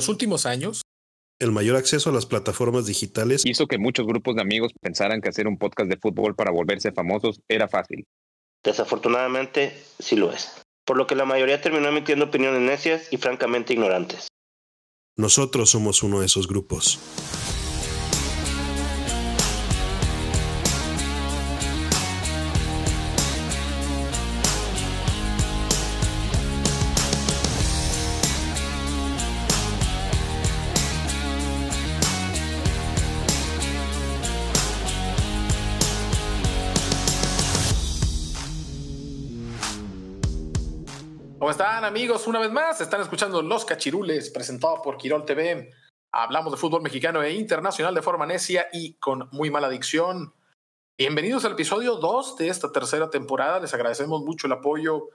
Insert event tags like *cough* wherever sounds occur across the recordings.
los últimos años, el mayor acceso a las plataformas digitales hizo que muchos grupos de amigos pensaran que hacer un podcast de fútbol para volverse famosos era fácil. Desafortunadamente, sí lo es. Por lo que la mayoría terminó emitiendo opiniones necias y francamente ignorantes. Nosotros somos uno de esos grupos. Están amigos? Una vez más, están escuchando Los Cachirules, presentado por Quirol TV. Hablamos de fútbol mexicano e internacional de forma necia y con muy mala dicción. Bienvenidos al episodio 2 de esta tercera temporada. Les agradecemos mucho el apoyo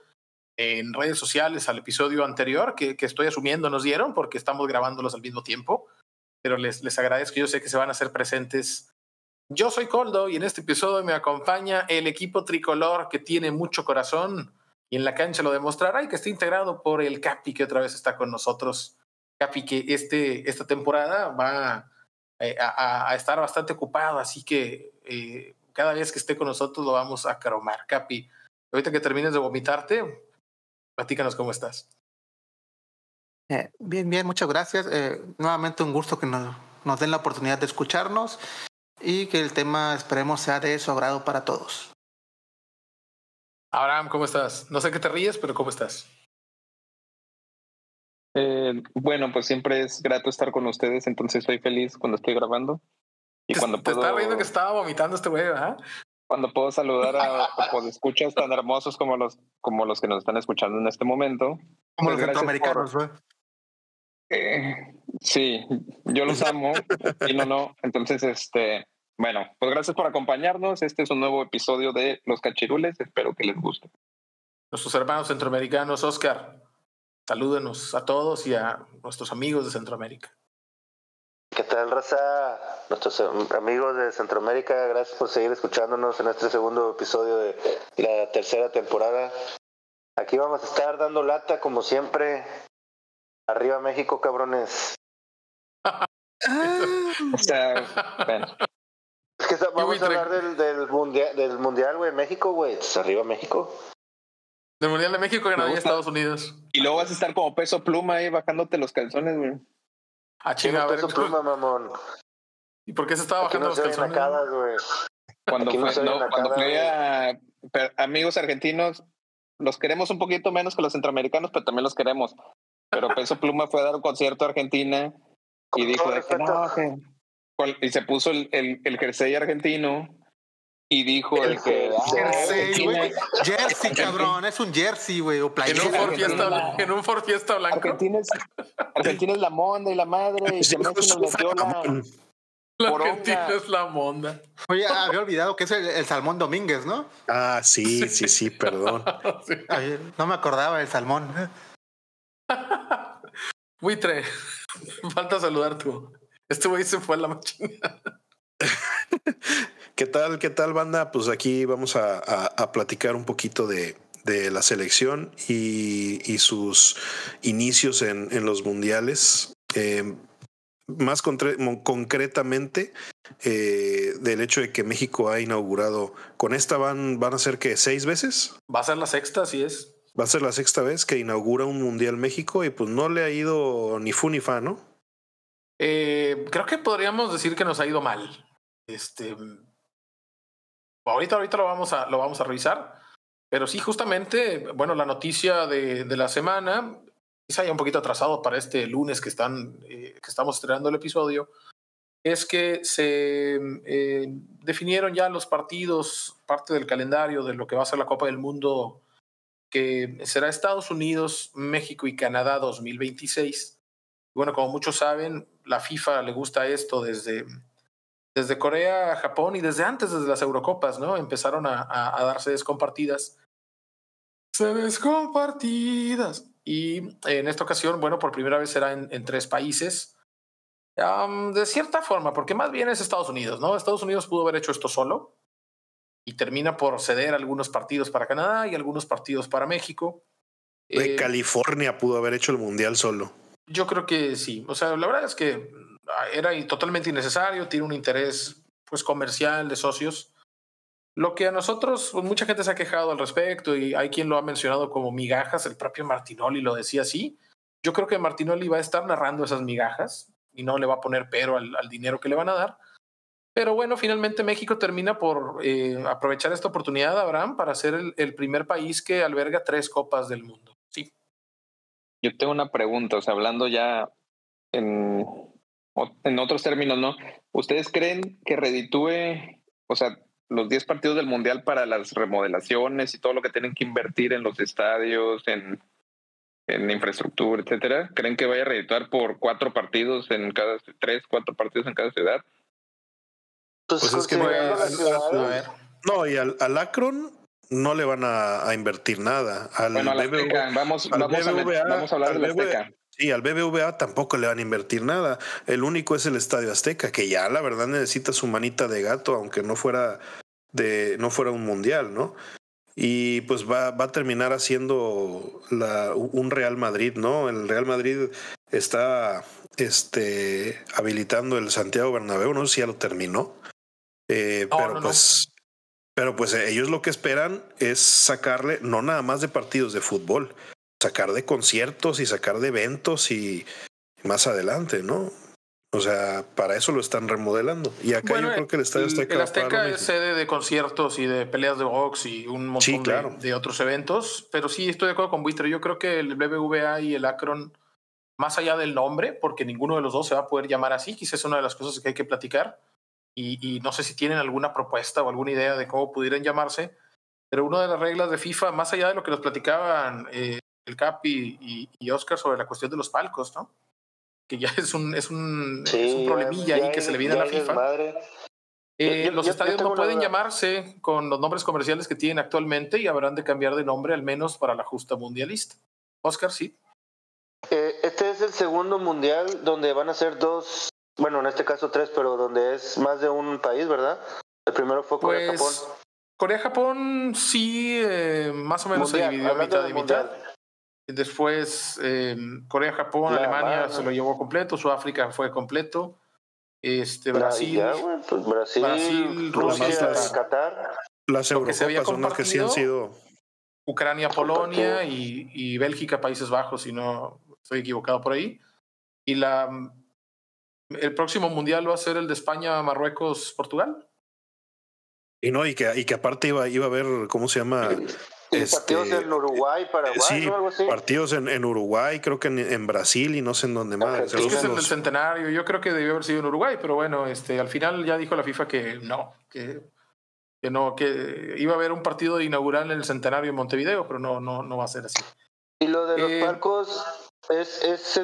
en redes sociales al episodio anterior que, que estoy asumiendo nos dieron porque estamos grabándolos al mismo tiempo. Pero les, les agradezco, yo sé que se van a hacer presentes. Yo soy Coldo y en este episodio me acompaña el equipo tricolor que tiene mucho corazón y en la cancha lo demostrará y que está integrado por el Capi que otra vez está con nosotros. Capi que este, esta temporada va eh, a, estar bastante ocupado, así que eh, cada vez que esté con nosotros lo vamos a cromar. Capi, ahorita que termines de vomitarte, platícanos cómo estás. Eh, bien, bien, muchas gracias. Nuevamente un gusto que nos, nos den la oportunidad de escucharnos y que el tema esperemos sea de su agrado para todos. Abraham, ¿cómo estás? No sé qué te ríes, pero ¿cómo estás? Eh, bueno, pues siempre es grato estar con ustedes, entonces estoy feliz cuando estoy grabando. Y te, cuando te puedo, estaba viendo que estaba vomitando este güey, ¿verdad? Cuando puedo saludar a, a *laughs* escuchas tan hermosos como los, como los que nos están escuchando en este momento. Como los centroamericanos, güey. Eh, sí, yo los *laughs* amo y no, no. Entonces, este, bueno, pues gracias por acompañarnos. Este es un nuevo episodio de Los Cachirules. Espero que les guste. Nuestros hermanos centroamericanos, Oscar, salúdenos a todos y a nuestros amigos de Centroamérica. ¿Qué tal, raza? Nuestros amigos de Centroamérica, gracias por seguir escuchándonos en este segundo episodio de la tercera temporada. Aquí vamos a estar dando lata, como siempre. Arriba México, cabrones. *laughs* o sea, bueno. Es que vamos a hablar del, del mundial, del mundial, güey, México, güey. Arriba México. Del mundial de México ganaría Estados Unidos. Y luego vas a estar como peso pluma ahí bajándote los calzones, güey. Ah, chinga, a ver. Peso pluma, mamón. ¿Y por qué se estaba bajando no los calzones? Nacadas, güey. Cuando Aquí fue, no, cuando fue a pero, amigos argentinos, los queremos un poquito menos que los centroamericanos, pero también los queremos. Pero Peso Pluma fue a dar un concierto a Argentina y dijo de que no, que- y se puso el, el, el jersey argentino y dijo El que ah, Jersey, Argentina- güey. *laughs* Jersey, cabrón. Es un jersey, güey. O En un, Ford fiesta, en un Ford Fiesta blanco. Argentina es, Argentina es la monda y la madre y nos metió la. Argentina es la monda. Oye, había olvidado que es el, el Salmón Domínguez, ¿no? Ah, sí, sí, sí, perdón. *laughs* Sí. Ay, no me acordaba del Salmón. *laughs* Buitre, falta saludar tú. Este güey se fue a la machina. ¿Qué tal, qué tal, banda? Pues aquí vamos a, a- a platicar un poquito de, de la selección y, y sus inicios en, en los mundiales. Eh, más concretamente eh, del hecho de que México ha inaugurado, con esta van, van a ser que seis veces. Va a ser la sexta, así es. Va a ser la sexta vez que inaugura un mundial México y pues no le ha ido ni fu ni fa, ¿no? Eh, creo que podríamos decir que nos ha ido mal. Este, ahorita, ahorita lo vamos a, lo vamos a revisar. Pero sí, justamente, bueno, la noticia de, de la semana, quizá ya un poquito atrasado para este lunes que están, eh, que estamos estrenando el episodio, es que se eh, definieron ya los partidos, parte del calendario de lo que va a ser la Copa del Mundo, que será Estados Unidos, México y Canadá 2026. Bueno, como muchos saben, la FIFA le gusta esto desde, desde Corea, Japón y desde antes, desde las Eurocopas, ¿no? Empezaron a, a, a darse descompartidas. Se descompartidas. Y en esta ocasión, bueno, por primera vez será en, en tres países. Um, de cierta forma, porque más bien es Estados Unidos, ¿no? Estados Unidos pudo haber hecho esto solo y termina por ceder algunos partidos para Canadá y algunos partidos para México. De Eh, California pudo haber hecho el mundial solo. Yo creo que sí. O sea, la verdad es que ah, era totalmente innecesario, tiene un interés pues comercial de socios. Lo que a nosotros, pues, mucha gente se ha quejado al respecto y hay quien lo ha mencionado como migajas, el propio Martinoli lo decía así. Yo creo que Martinoli va a estar narrando esas migajas y no le va a poner pero al, dinero que le van a dar. Pero bueno, finalmente México termina por eh, aprovechar esta oportunidad, Abraham, para ser el, el, primer país que alberga tres copas del mundo. Yo tengo una pregunta, o sea, hablando ya en, en otros términos, ¿no? ¿Ustedes creen que reditúe, o sea, los 10 partidos del Mundial para las remodelaciones y todo lo que tienen que invertir en los estadios, en, en infraestructura, etcétera? ¿Creen que vaya a redituar por cuatro partidos en cada, tres, cuatro partidos en cada ciudad? Pues, pues es que no, no, y al, al Akron no le van a, a invertir nada. Al bueno, a la BBVA, vamos, vamos, a, vamos, a, hablar de la Azteca. Sí, al BBVA tampoco le van a invertir nada. El único es el Estadio Azteca, que ya la verdad necesita su manita de gato, aunque no fuera de, no fuera un mundial, ¿no? Y pues va, va a terminar haciendo la, un Real Madrid, ¿no? El Real Madrid está este, habilitando el Santiago Bernabéu, no sé si ya lo terminó. Eh, pero pues. Pero pues ellos lo que esperan es sacarle, no nada más de partidos de fútbol, sacar de conciertos y sacar de eventos y más adelante, ¿no? O sea, para eso lo están remodelando. Y acá yo creo que el Estadio Azteca. El Azteca es sede de conciertos y de peleas de box y un montón de, otros eventos. Pero sí, estoy de acuerdo con Buitre. Yo creo que el BBVA y el Akron, más allá del nombre, porque ninguno de los dos se va a poder llamar así, quizás es una de las cosas que hay que platicar. Y, y no sé si tienen alguna propuesta o alguna idea de cómo pudieran llamarse. Pero una de las reglas de FIFA, más allá de lo que nos platicaban eh, el Cap y, y, Oscar sobre la cuestión de los palcos, ¿no? Que ya *laughs* es un, es un, es un problemilla ahí que se le viene a la FIFA. Eh, los estadios no pueden llamarse con los nombres comerciales que tienen actualmente y habrán de cambiar de nombre al menos para la justa mundialista. Oscar, sí. Eh, este es el segundo mundial donde van a ser dos, bueno, en este caso tres, pero donde es más de un país, ¿verdad? El primero fue Corea-Japón. Pues, Corea-Japón sí, eh, más o menos se dividió mitad y mitad. Después eh, Corea, Japón, Alemania se lo llevó completo, Sudáfrica fue completo. Este, Brasil, pues Brasil, Rusia, Qatar. Las Eurocopas son las que sí han sido. Ucrania, Polonia y, y, Bélgica, Países Bajos, si no estoy equivocado por ahí. Y la, el próximo mundial va a ser el de España, Marruecos, Portugal. Y no, y que, y que aparte iba, iba a haber, ¿cómo se llama? partidos este, en Uruguay, Paraguay, sí, algo así. Partidos en, en, Uruguay, creo que en, en, Brasil y no sé en dónde más. Es que es el centenario, yo creo que debió haber sido en Uruguay, pero bueno, este, al final ya dijo la FIFA que no, que, que no, que iba a haber un partido inaugural en el centenario en Montevideo, pero no, no, no va a ser así. Y lo de los eh, palcos es, es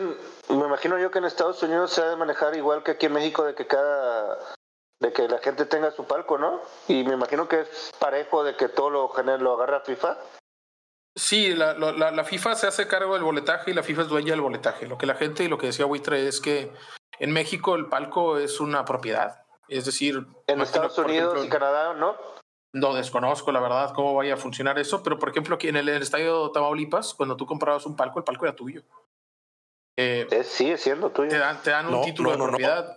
me imagino yo que en Estados Unidos se ha de manejar igual que aquí en México, de que cada de que la gente tenga su palco, ¿no? Y me imagino que es parejo de que todo lo lo agarra FIFA. Sí, la, la, la, FIFA se hace cargo del boletaje y la FIFA es dueña del boletaje. Lo que la gente y lo que decía Buitre es que en México el palco es una propiedad. Es decir, en Estados Unidos y Canadá, ¿no? No desconozco, la verdad, cómo vaya a funcionar eso, pero por ejemplo, aquí en el, estadio Tamaulipas, cuando tú comprabas un palco, el palco era tuyo. Eh, sigue siendo tuyo. Te dan, te dan un título de propiedad.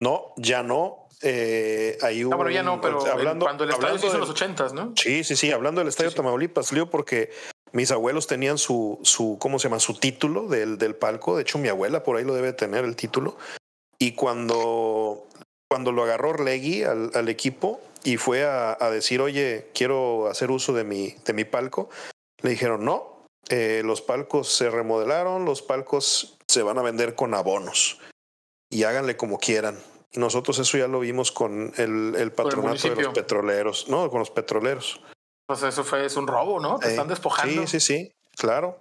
No, ya no. Eh, hay un, no, pero ya no, pero hablando, cuando el estadio se hizo en los ochentas, ¿no? Sí, sí, sí, hablando del estadio Tamaulipas, Leo, porque mis abuelos tenían su, su, ¿cómo se llama? Su título del, del palco. De hecho, mi abuela por ahí lo debe tener el título. Y cuando, cuando lo agarró Orlegui al, al equipo y fue a, a, decir, oye, quiero hacer uso de mi, de mi palco, le dijeron, no, eh, los palcos se remodelaron, los palcos se van a vender con abonos y háganle como quieran. Y nosotros eso ya lo vimos con el, el patronato de los petroleros, ¿no? Con los petroleros. Pues eso fue, es un robo, ¿no? Te están despojando. Sí, sí, sí, claro.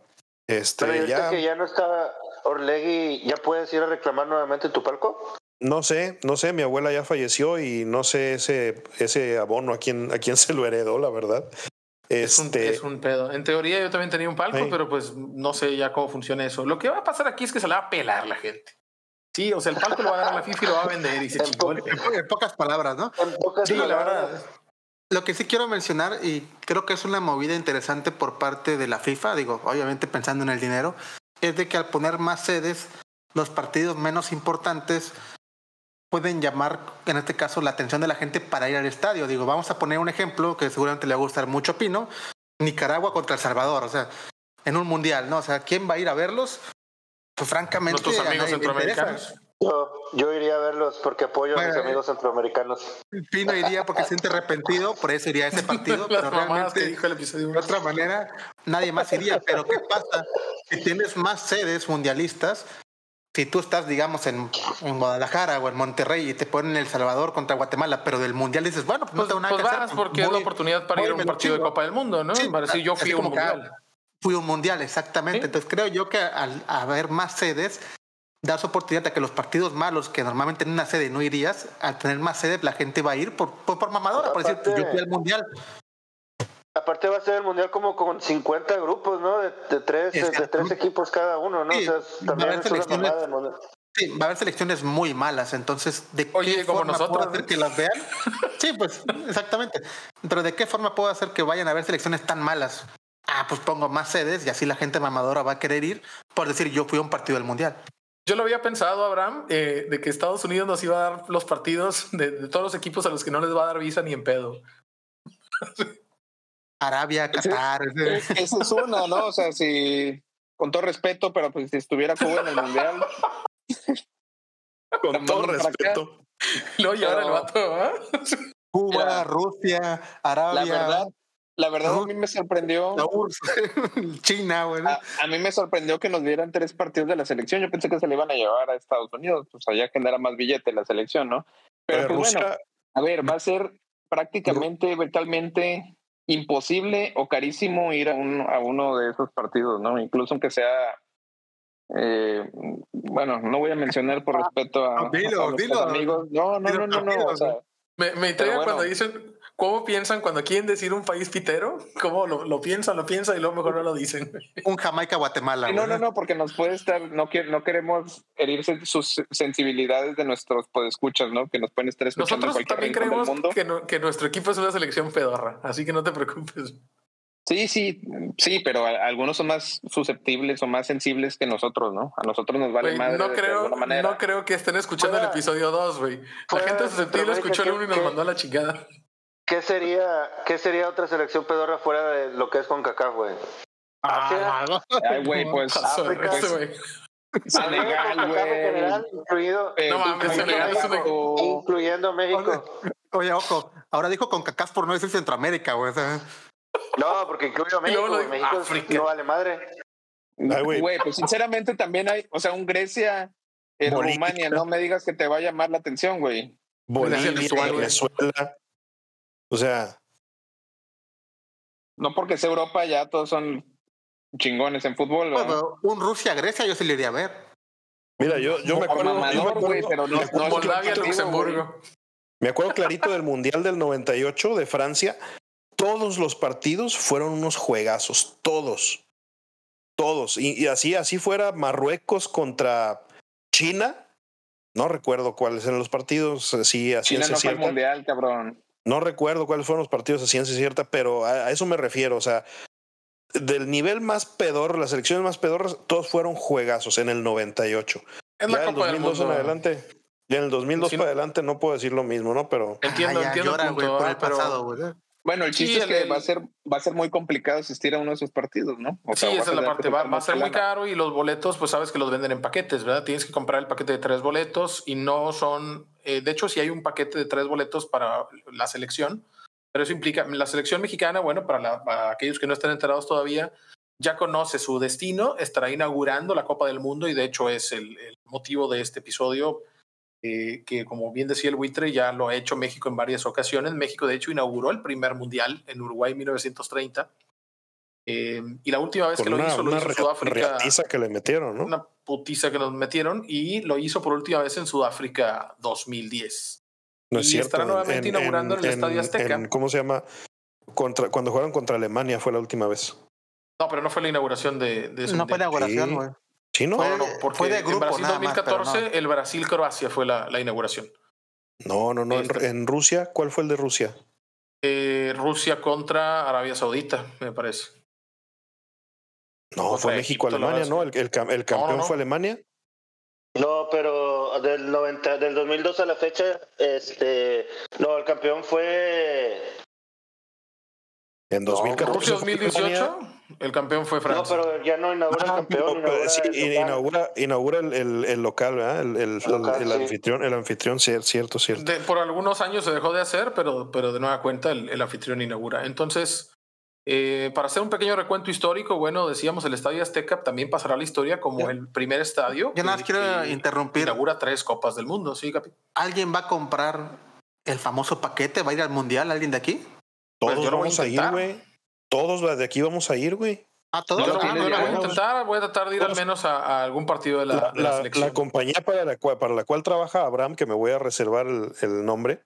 Este, Pero ya... que ya no está Orlegui, ¿ya puedes ir a reclamar nuevamente tu palco? No sé, no sé, mi abuela ya falleció y no sé ese, ese abono a quién, a quién *laughs* se lo heredó, la verdad. Es, un, este es un pedo. En teoría yo también tenía un palco, pero pues no sé ya cómo funciona eso. Lo que va a pasar aquí es que se la va a pelar la gente. Sí, o sea, el palco lo va a dar a la FIFA y lo va a vender y se *laughs* En, pocas palabras, ¿no? sí, la verdad. Lo que sí quiero mencionar, y creo que es una movida interesante por parte de la FIFA, digo, obviamente pensando en el dinero, es de que al poner más sedes, los partidos menos importantes pueden llamar, en este caso, la atención de la gente para ir al estadio. Digo, vamos a poner un ejemplo que seguramente le va a gustar mucho a Pino, Nicaragua contra El Salvador, o sea, en un mundial, ¿no? O sea, ¿quién va a ir a verlos? Pues francamente, nuestros amigos centroamericanos. Yo, yo, iría a verlos porque apoyo a mis amigos centroamericanos. Pino iría porque se siente arrepentido, por eso iría a ese *laughs* partido. pero realmente, dijo el episodio de otra manera, nadie más iría. Pero ¿qué pasa? Si tienes más sedes mundialistas, si tú estás, digamos, en, en, Guadalajara o en Monterrey y te ponen El Salvador contra Guatemala, pero del mundial dices, bueno, pues, no tengo nada pues que vas hacer. porque es la oportunidad para ir a un partido de Copa del Mundo, ¿no? Sí, para decir, yo fui a un mundial. Fui a un mundial, exactamente. ¿Sí? Entonces creo yo que al haber más sedes, das oportunidad a que los partidos malos, que normalmente en una sede no irías, al tener más sedes, la gente va a ir por, por, por mamadora, por decir, yo fui al mundial. Aparte va a ser el mundial como con 50 grupos, ¿no? De, de tres, de tres equipos cada uno, ¿no? Sí, o sea, también va a haber selecciones, sí, va a haber selecciones muy malas, entonces, ¿de Oye, qué como forma nosotros, puedo hacer que las vean? *laughs* Sí, pues, exactamente. Pero ¿de qué forma puedo hacer que vayan a ver selecciones tan malas? Ah, pues pongo más sedes y así la gente mamadora va a querer ir por decir yo fui a un partido del mundial. Yo lo había pensado, Abraham, eh, de que Estados Unidos nos iba a dar los partidos de, de, todos los equipos a los que no les va a dar visa ni en pedo. *laughs* Arabia, Qatar. Esa es, una, ¿no? O sea, si, con todo respeto, pero pues si estuviera Cuba en el Mundial. con todo respeto. Luego llevar el vato, ¿eh? Cuba, Mira, Rusia, Arabia. La verdad, la verdad a mí me sorprendió. La URSS, *laughs* China, güey. A, a, mí me sorprendió que nos dieran tres partidos de la selección. Yo pensé que se le iban a llevar a Estados Unidos, pues allá genera más billete la selección, ¿no? Pero, Pero pues, Rusia... bueno, a ver, va a ser prácticamente, virtualmente imposible o carísimo ir a, un, a uno de esos partidos, ¿no? Incluso aunque sea eh, bueno, no voy a mencionar por respeto a, dilo, a dilo, amigos. No, no, no, no, no. O sea, me, me intriga bueno. cuando dicen cómo piensan cuando quieren decir un país pitero, cómo lo, lo piensan, lo piensan y luego mejor no lo dicen. Un Jamaica, Guatemala. No, no, no, porque nos puede estar, no, no queremos herir sus sensibilidades de nuestros podescuchas, ¿no? Que nos pueden estar escuchando Nosotros también creemos que, no, que nuestro equipo es una selección pedorra, así que no te preocupes. Sí, sí, sí, pero algunos son más susceptibles o más sensibles que nosotros, ¿no? A nosotros nos vale madre no creo, de manera. No creo que estén escuchando el episodio 2, güey. La gente susceptible escuchó el 1 y nos mandó a la chingada. ¿Qué sería, ¿Qué sería otra selección pedorra fuera de lo que es con CACAF, güey? Ah, Ay, güey, pues. África, pues Senegal, güey. Incluido, no mames, incluyendo, México, incluyendo México. Oye, ojo, ahora dijo con CACAF por no decir Centroamérica, güey. O sea, no, porque incluyo México, güey. México África. no vale madre. Güey, pues sinceramente también hay, o sea, un Grecia en Bolivia. Rumania, no me digas que te va a llamar la atención, güey. Bolivia, Venezuela. O sea. No porque sea Europa, ya todos son chingones en fútbol. ¿no? Bueno, un Rusia-Grecia yo sí le iría a ver. Mira, yo, yo me acuerdo. Mamador, yo me acuerdo pero no, no Moldavia, Luxemburgo. Me acuerdo clarito del Mundial del 98 de Francia. Todos los partidos fueron unos juegazos, todos. Todos. Y, y así, así fuera Marruecos contra China. No recuerdo cuáles eran los partidos. Así, así China no fue el mundial, cabrón. No recuerdo cuáles fueron los partidos a ciencia cierta, pero a, a, eso me refiero. O sea, del nivel más pedor, las selecciones más pedorras, todos fueron juegazos en el 98. Es la ya Copa el 2002 en adelante. Ya en el 2002 sí, para adelante no puedo decir lo mismo, ¿no? Pero. Entiendo, Ah, ya, entiendo. llora, el por ¿eh? el pero- pasado, güey. Bueno, el chiste Sí, es que el- va a ser va a ser muy complicado asistir a uno de esos partidos, ¿no? O Sí, sea, esa es la parte. Va, a ser muy caro y los boletos, pues sabes que los venden en paquetes, ¿verdad? Tienes que comprar el paquete de tres boletos y no son. eh, de hecho, sí hay un paquete de tres boletos para la selección, pero eso implica. La selección mexicana, bueno, para, la- para aquellos que no estén enterados todavía, ya conoce su destino, estará inaugurando la Copa del Mundo y de hecho es el, el motivo de este episodio. Eh, que como bien decía el buitre, ya lo ha hecho México en varias ocasiones. México, de hecho, inauguró el primer mundial en Uruguay en 1930. Eh, y la última vez Con que lo una, hizo, lo una hizo en Sudáfrica. reatiza que le metieron, ¿no? Una putiza que nos metieron y lo hizo por última vez en Sudáfrica 2010. No es y cierto. estará nuevamente inaugurando en el Estadio Azteca. en- ¿Cómo se llama? Contra, cuando jugaron contra Alemania fue la última vez. No, pero no fue la inauguración de, de No fue mundial. inauguración, güey. ¿Sí, no? Fue- No, no, porque fue de en grupo Brasil nada más, pero 2014, no. el Brasil-Croacia fue la, la inauguración. No, no, no. En, Este- en Rusia, ¿cuál fue el de Rusia? Eh, Rusia contra Arabia Saudita, me parece. No, fue México-Alemania, ¿no? El, el, campeón fue Alemania. No, pero del 90, del 2002 a la fecha, este, no, el campeón fue en 2014. 2018, el campeón fue Francia. No, pero ya no inaugura el ah, campeón. inaugura, sí, el inaugura, inaugura el, el, local, ¿verdad? El, el, anfitrión, el anfitrión, cierto, cierto. por algunos años se dejó de hacer, pero, pero de nueva cuenta el, anfitrión inaugura. Entonces, eh, para hacer un pequeño recuento histórico, bueno, decíamos el Estadio Azteca también pasará a la historia como el primer estadio. Yo nada más quiero interrumpir. Inaugura tres copas del mundo, sí, Capi. ¿Alguien va a comprar el famoso paquete? ¿Va a ir al mundial alguien de aquí? Todos pues vamos a, ir, güey. Todos de aquí vamos a ir, güey. Ah, todos. Yo, voy a intentar, voy a tratar de ir al menos a, algún partido de la, la, selección. La compañía para la, cual, para la cual trabaja Abraham, que me voy a reservar el, nombre,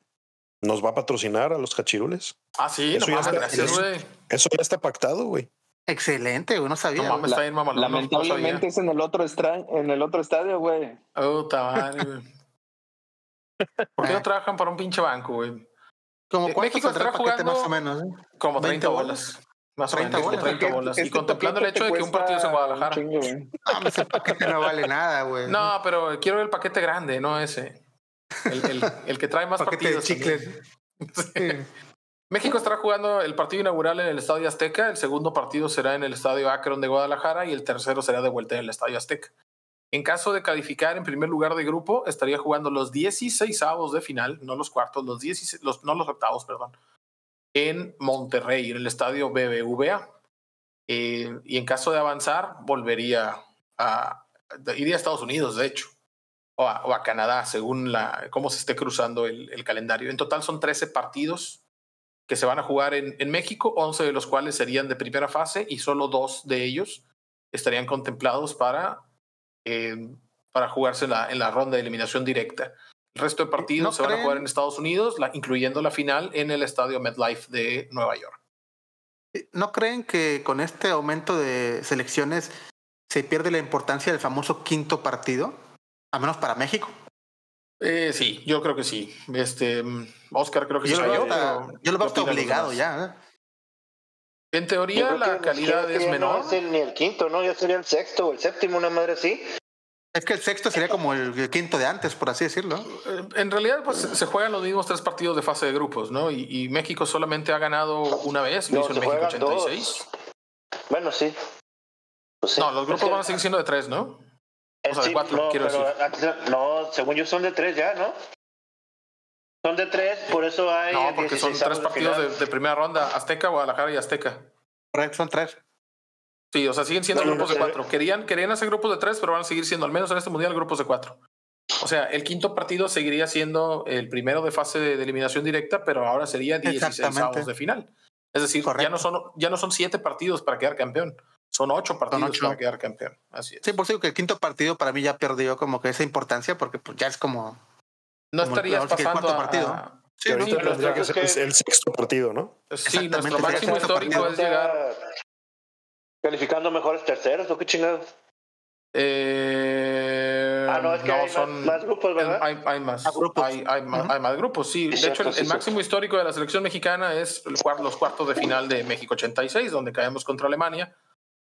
nos va a patrocinar a los cachirules. Ah, sí, eso, ya, está, gracias, eso, ya está pactado, güey. Excelente, güey, no sabía. No mames, está bien, mamá, Lamentablemente es en el otro en el otro estadio, güey. Puta madre, güey. ¿Por qué no *laughs* trabajan para un pinche banco, güey? Como eh, México estará jugando más o menos, ¿eh? como 30 bolas. Más o menos, bolas, 30 bolas. y contemplando el hecho de que un partido es en Guadalajara. Chingo, *laughs* no, ese paquete no vale nada, güey. No, pero quiero el paquete grande, no ese. El, el, el que trae más partidos. De México estará jugando el partido inaugural en el Estadio Azteca, el segundo partido será en el Estadio Akron de Guadalajara y el tercero será de vuelta en el Estadio Azteca. En caso de calificar en primer lugar de grupo, estaría jugando los 16 avos de final, no los cuartos, los, 16, los no los octavos, perdón, en Monterrey, en el estadio BBVA. Eh, y en caso de avanzar, volvería a, iría a Estados Unidos, de hecho, o a, Canadá, según la, cómo se esté cruzando el, el, calendario. En total son 13 partidos que se van a jugar en, en México, 11 de los cuales serían de primera fase y solo dos de ellos estarían contemplados para eh, para jugarse en la, en la ronda de eliminación directa. El resto de partidos se van a jugar en Estados Unidos, incluyendo la final en el estadio MetLife de Nueva York. ¿No creen que con este aumento de selecciones se pierde la importancia del famoso quinto partido? A menos para México. Eh, sí, yo creo que sí. Este, Oscar creo que yo sí. Lo yo, yo lo veo obligado ya. ¿Eh? En teoría la calidad es menor. No ni el quinto, ¿no? Ya sería el sexto o el séptimo, una madre así. Es que el sexto sería como el quinto de antes, por así decirlo. Eh, en realidad, pues se juegan los mismos tres partidos de fase de grupos, ¿no? Y, México solamente ha ganado una vez, lo hizo en México 86. Bueno, sí. Pues no, los grupos van a seguir siendo de tres, ¿no? O sea, de cuatro, no, quiero decir. No, según yo son de tres ya, ¿no? Son de tres, por eso hay. No, porque son tres partidos de, de, primera ronda: Azteca, Guadalajara y Azteca. Son tres. Sí, o sea, siguen siendo grupos de cuatro. Querían, querían hacer grupos de tres, pero van a seguir siendo, al menos en este mundial, grupos de cuatro. O sea, el quinto partido seguiría siendo el primero de fase de, eliminación directa, pero ahora sería 16 avos de final. Es decir, ya no, son, ya no son siete partidos para quedar campeón. Son ocho partidos para quedar campeón. Así es. Sí, por eso que el quinto partido para mí ya perdió como que esa importancia, porque pues ya es como. No estarías pasando a, partido. Sí, tendría que ser el sexto partido, ¿no? Sí, nuestro máximo histórico es llegar calificando mejores terceros, ¿o qué chingados? Eh, ah, no, es que hay son, más, grupos, ¿verdad? Hay, hay más, grupos. Hay, hay, más grupos, sí. De hecho, el, máximo histórico de la selección mexicana es los cuartos de final de México 86, donde caemos contra Alemania.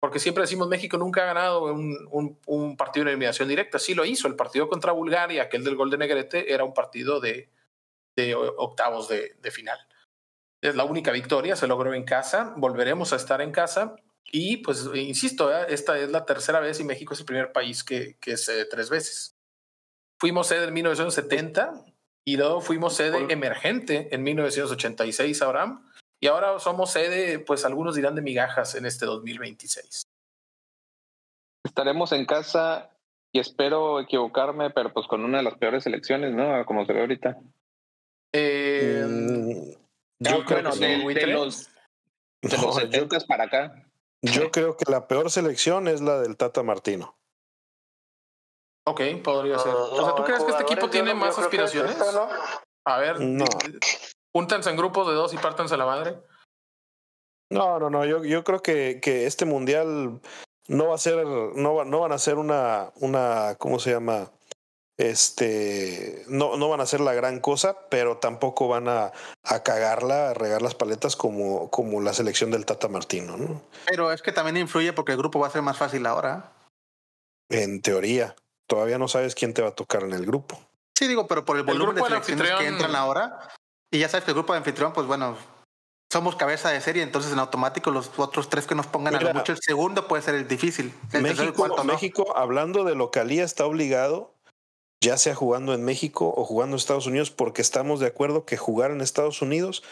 Porque siempre decimos México nunca ha ganado un, un, un, partido de eliminación directa. Sí lo hizo. El partido contra Bulgaria, aquel del gol de Negrete, era un partido de, de octavos de, de final. Es la única victoria, se logró en casa. Volveremos a estar en casa y pues, insisto, esta es la tercera vez y México es el primer país que, que es tres veces. Fuimos sede en 1970 y luego fuimos sede emergente en 1986, Abraham. Y ahora somos sede, pues algunos dirán de migajas en este 2026. Estaremos en casa y espero equivocarme, pero pues con una de las peores elecciones, ¿no? Como se ve ahorita. Eh, mm, yo creo que de, los, de los 70 para acá. Yo creo que la peor selección es la del Tata Martino. Ok, podría ser. o sea, ¿tú crees que este equipo tiene más aspiraciones? A ver, no. Júntanse en grupos de dos y pártanse la madre. No, no, no. Yo, yo creo que, que este mundial no va a ser, no, no van a ser una, una, ¿cómo se llama? este, no, no van a hacer la gran cosa, pero tampoco van a, a cagarla, a regar las paletas como, como la selección del Tata Martino. ¿no? Pero es que también influye porque el grupo va a ser más fácil ahora. En teoría, todavía no sabes quién te va a tocar en el grupo. Sí, digo, pero por el volumen de selecciones que entran ahora, y ya sabes que el grupo de anfitrión, pues bueno, somos cabeza de serie, entonces en automático los otros tres que nos pongan a lo mucho el segundo puede ser el difícil. México, México, hablando de localía, está obligado ya sea jugando en México o jugando en Estados Unidos, porque estamos de acuerdo que jugar en Estados Unidos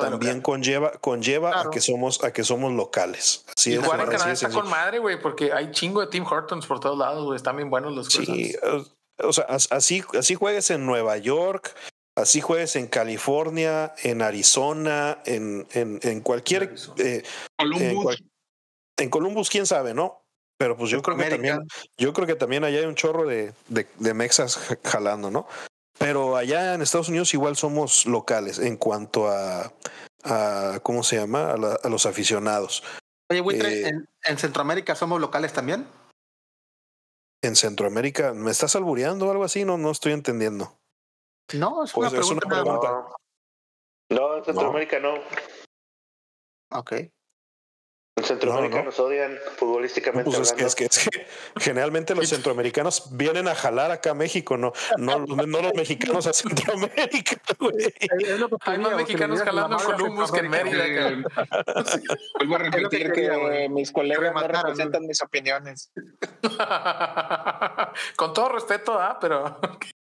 también conlleva, conlleva a que somos, a que somos locales. y jugar en Canadá está con madre, güey, porque hay chingo de Tim Hortons por todos lados, güey. Están bien buenos los Sí, o sea, así, así juegues en Nueva York, así juegues en California, en Arizona, en, en, en cualquier. Eh, Columbus. en Columbus, quién sabe, ¿no? Pero pues yo creo que también, yo creo que también allá hay un chorro de, de, mexas jalando, ¿no? Pero allá en Estados Unidos igual somos locales en cuanto a, a ¿cómo se llama? A, los aficionados. Oye, Witre, eh, ¿en, Centroamérica somos locales también? En Centroamérica, ¿me estás albureando o algo así? No, no estoy entendiendo. No, es, una, pregunta, No, en Centroamérica no. Ok. En Centroamérica nos odian futbolísticamente. Pues es, que, es, que, generalmente los centroamericanos vienen a jalar acá a México, no, no, no los mexicanos a Centroamérica, Hay más mexicanos jalando en Columbus que en Mérida. *laughs* Vuelvo a repetir que mis colegas no representan mis opiniones. *laughs* Con todo respeto, ¿ah? Pero. *laughs*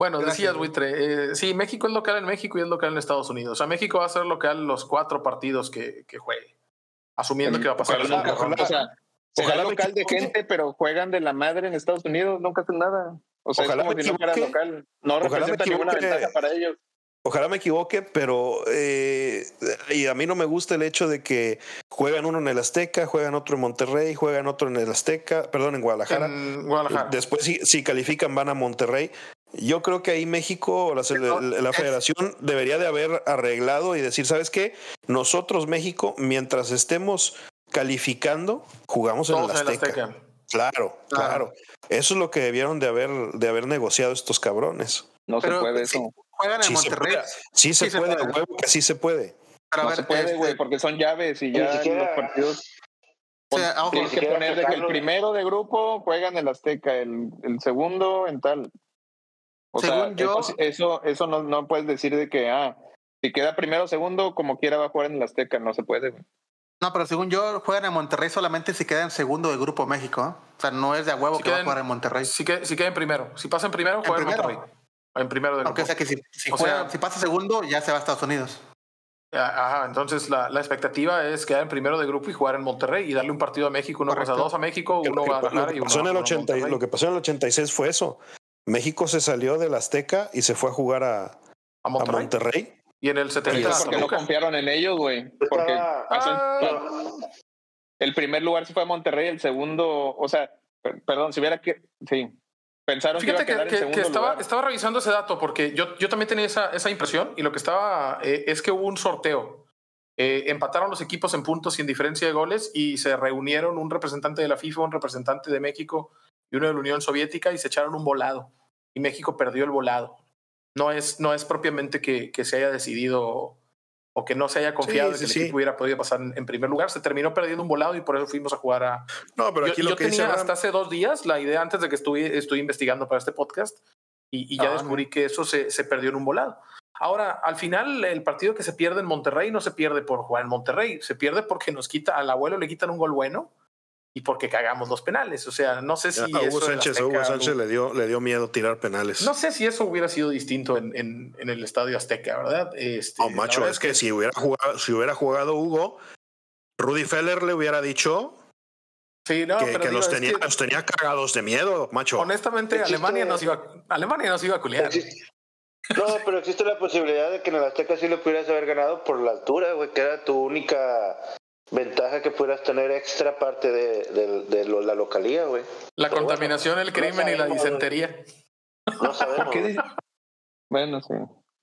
Bueno, decías, Buitre, eh, sí, México es local en México y es local en Estados Unidos. O sea, México va a ser local los cuatro partidos que, que juegue, asumiendo que va a pasar. Ojalá, ojalá, o sea, ojalá local de gente, pero juegan de la madre en Estados Unidos, nunca hacen nada. O sea, ojalá es como si no fuera local. No representa ninguna ventaja para ellos. Ojalá me equivoque, pero eh, y a mí no me gusta el hecho de que juegan uno en el Azteca, juegan otro en Monterrey, juegan otro en el Azteca, perdón, en Guadalajara. En Guadalajara. Después, si, si califican, van a Monterrey. Yo creo que ahí México, la, la, federación debería de haber arreglado y decir, ¿sabes qué? Nosotros, México, mientras estemos calificando, jugamos en el Azteca. Claro, claro, Eso es lo que debieron de haber, de haber negociado estos cabrones. No se puede eso. Juegan en Monterrey. sí, se, puede, huevo que sí se puede. Pero no se puede, este güey, porque son llaves y ya los partidos. O sea, tienes que poner de que el primero de grupo juega en el Azteca, el, el segundo en tal. O sea, eso, eso, no, no puedes decir de que, ah, si queda primero o segundo, como quiera va a jugar en el Azteca, no se puede. No, pero según yo, juegan en Monterrey solamente si queda en segundo de Grupo México. ¿eh? O sea, no es de a huevo que va a jugar en Monterrey. Si queda, si queda en primero. Si pasa en primero, juega en, Monterrey. En primero de Aunque sea que si, si, si pasa segundo, ya se va a Estados Unidos. Ajá, entonces la, la, expectativa es quedar en primero de grupo y jugar en Monterrey y darle un partido a México, uno pasa dos a México, uno a Guadalajara y uno, en el 80, Lo que pasó en el 86 fue eso. México se salió del Azteca y se fue a jugar a, a, Monterrey. Y en el 70 porque no confiaron en ellos, güey. Porque ah. el primer lugar se fue a Monterrey, el segundo, o sea, perdón, si hubiera que, sí, pensaron Fíjate que, iba a que, que, que estaba, estaba, revisando ese dato porque yo, yo también tenía esa, esa impresión y lo que estaba eh, es que hubo un sorteo. Eh, empataron los equipos en puntos sin diferencia de goles y se reunieron un representante de la FIFA, un representante de México y uno de la Unión Soviética y se echaron un volado y México perdió el volado. No es, no es propiamente que, que se haya decidido o que no se haya confiado en que el equipo hubiera podido pasar en, primer lugar. Se terminó perdiendo un volado y por eso fuimos a jugar a. No, pero aquí yo, lo que tenía hasta hace dos días la idea antes de que estuve, estoy investigando para este podcast y, ya ah, descubrí que eso se, se perdió en un volado. Ahora, al final, el partido que se pierde en Monterrey no se pierde por jugar en Monterrey, se pierde porque nos quita, al abuelo le quitan un gol bueno y porque cagamos los penales. O sea, no sé si. A Hugo Sánchez, Hugo Sánchez le, dio, le dio miedo tirar penales. No sé si eso hubiera sido distinto en, en, en el estadio Azteca, ¿verdad? Este, no, macho, es que, si, hubiera jugado, si hubiera jugado Hugo, Rudy Feller le hubiera dicho. Sí, no, que, que los, tenía, los tenía cagados de miedo, macho. Honestamente, Alemania nos, iba, Alemania nos iba a culiar. No, pero existe la posibilidad de que en el Azteca sí lo pudieras haber ganado por la altura, güey, que era tu única ventaja que pudieras tener extra parte de, de, la localía, güey. La contaminación, el crimen y la disentería. No sabemos. Bueno, sí.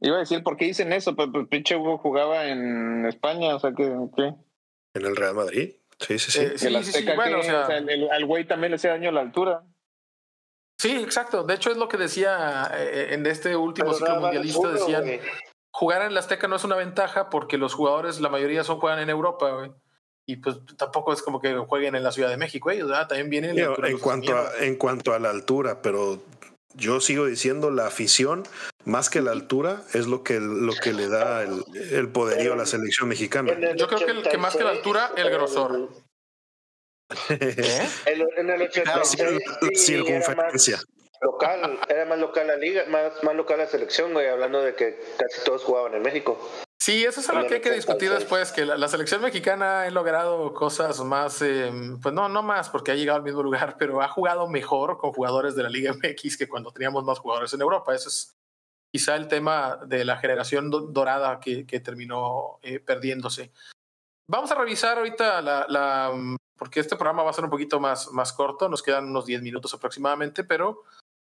Iba a decir, ¿por qué dicen eso? Pues, pues pinche Hugo jugaba en España, o sea, que ¿qué? En el Real Madrid. Sí, sí, sí. Eh, sí, sí, sí. Bueno, o sea, al güey también le hacía daño a la altura. Sí, exacto. De hecho, es lo que decía eh, en este último ciclo mundialista. Decían, jugar en la Azteca no es una ventaja porque los jugadores, la mayoría son juegan en Europa, Y pues tampoco es como que jueguen en la Ciudad de México ellos, También vienen en cuanto a, en cuanto a la altura, pero yo sigo diciendo la afición más que la altura es lo que lo que le da el, el poderío a la selección mexicana. Yo creo que, el, que más que la altura, el grosor. ¿Eh? En, el 86 circunferencia. local, era más local la liga, más, más local la selección, güey, hablando de que casi todos jugaban en México. Sí, eso es algo que hay que discutir después, que la, selección mexicana ha logrado cosas más, eh, pues no, no más, porque ha llegado al mismo lugar, *laughs* pero ha jugado mejor con jugadores de la Liga *laughs* MX que cuando teníamos más jugadores en Europa. Eso es quizá el tema de la generación dorada que, que terminó eh, perdiéndose. Vamos a revisar ahorita la, porque este programa va a ser un poquito más, más corto, nos quedan unos 10 minutos aproximadamente, pero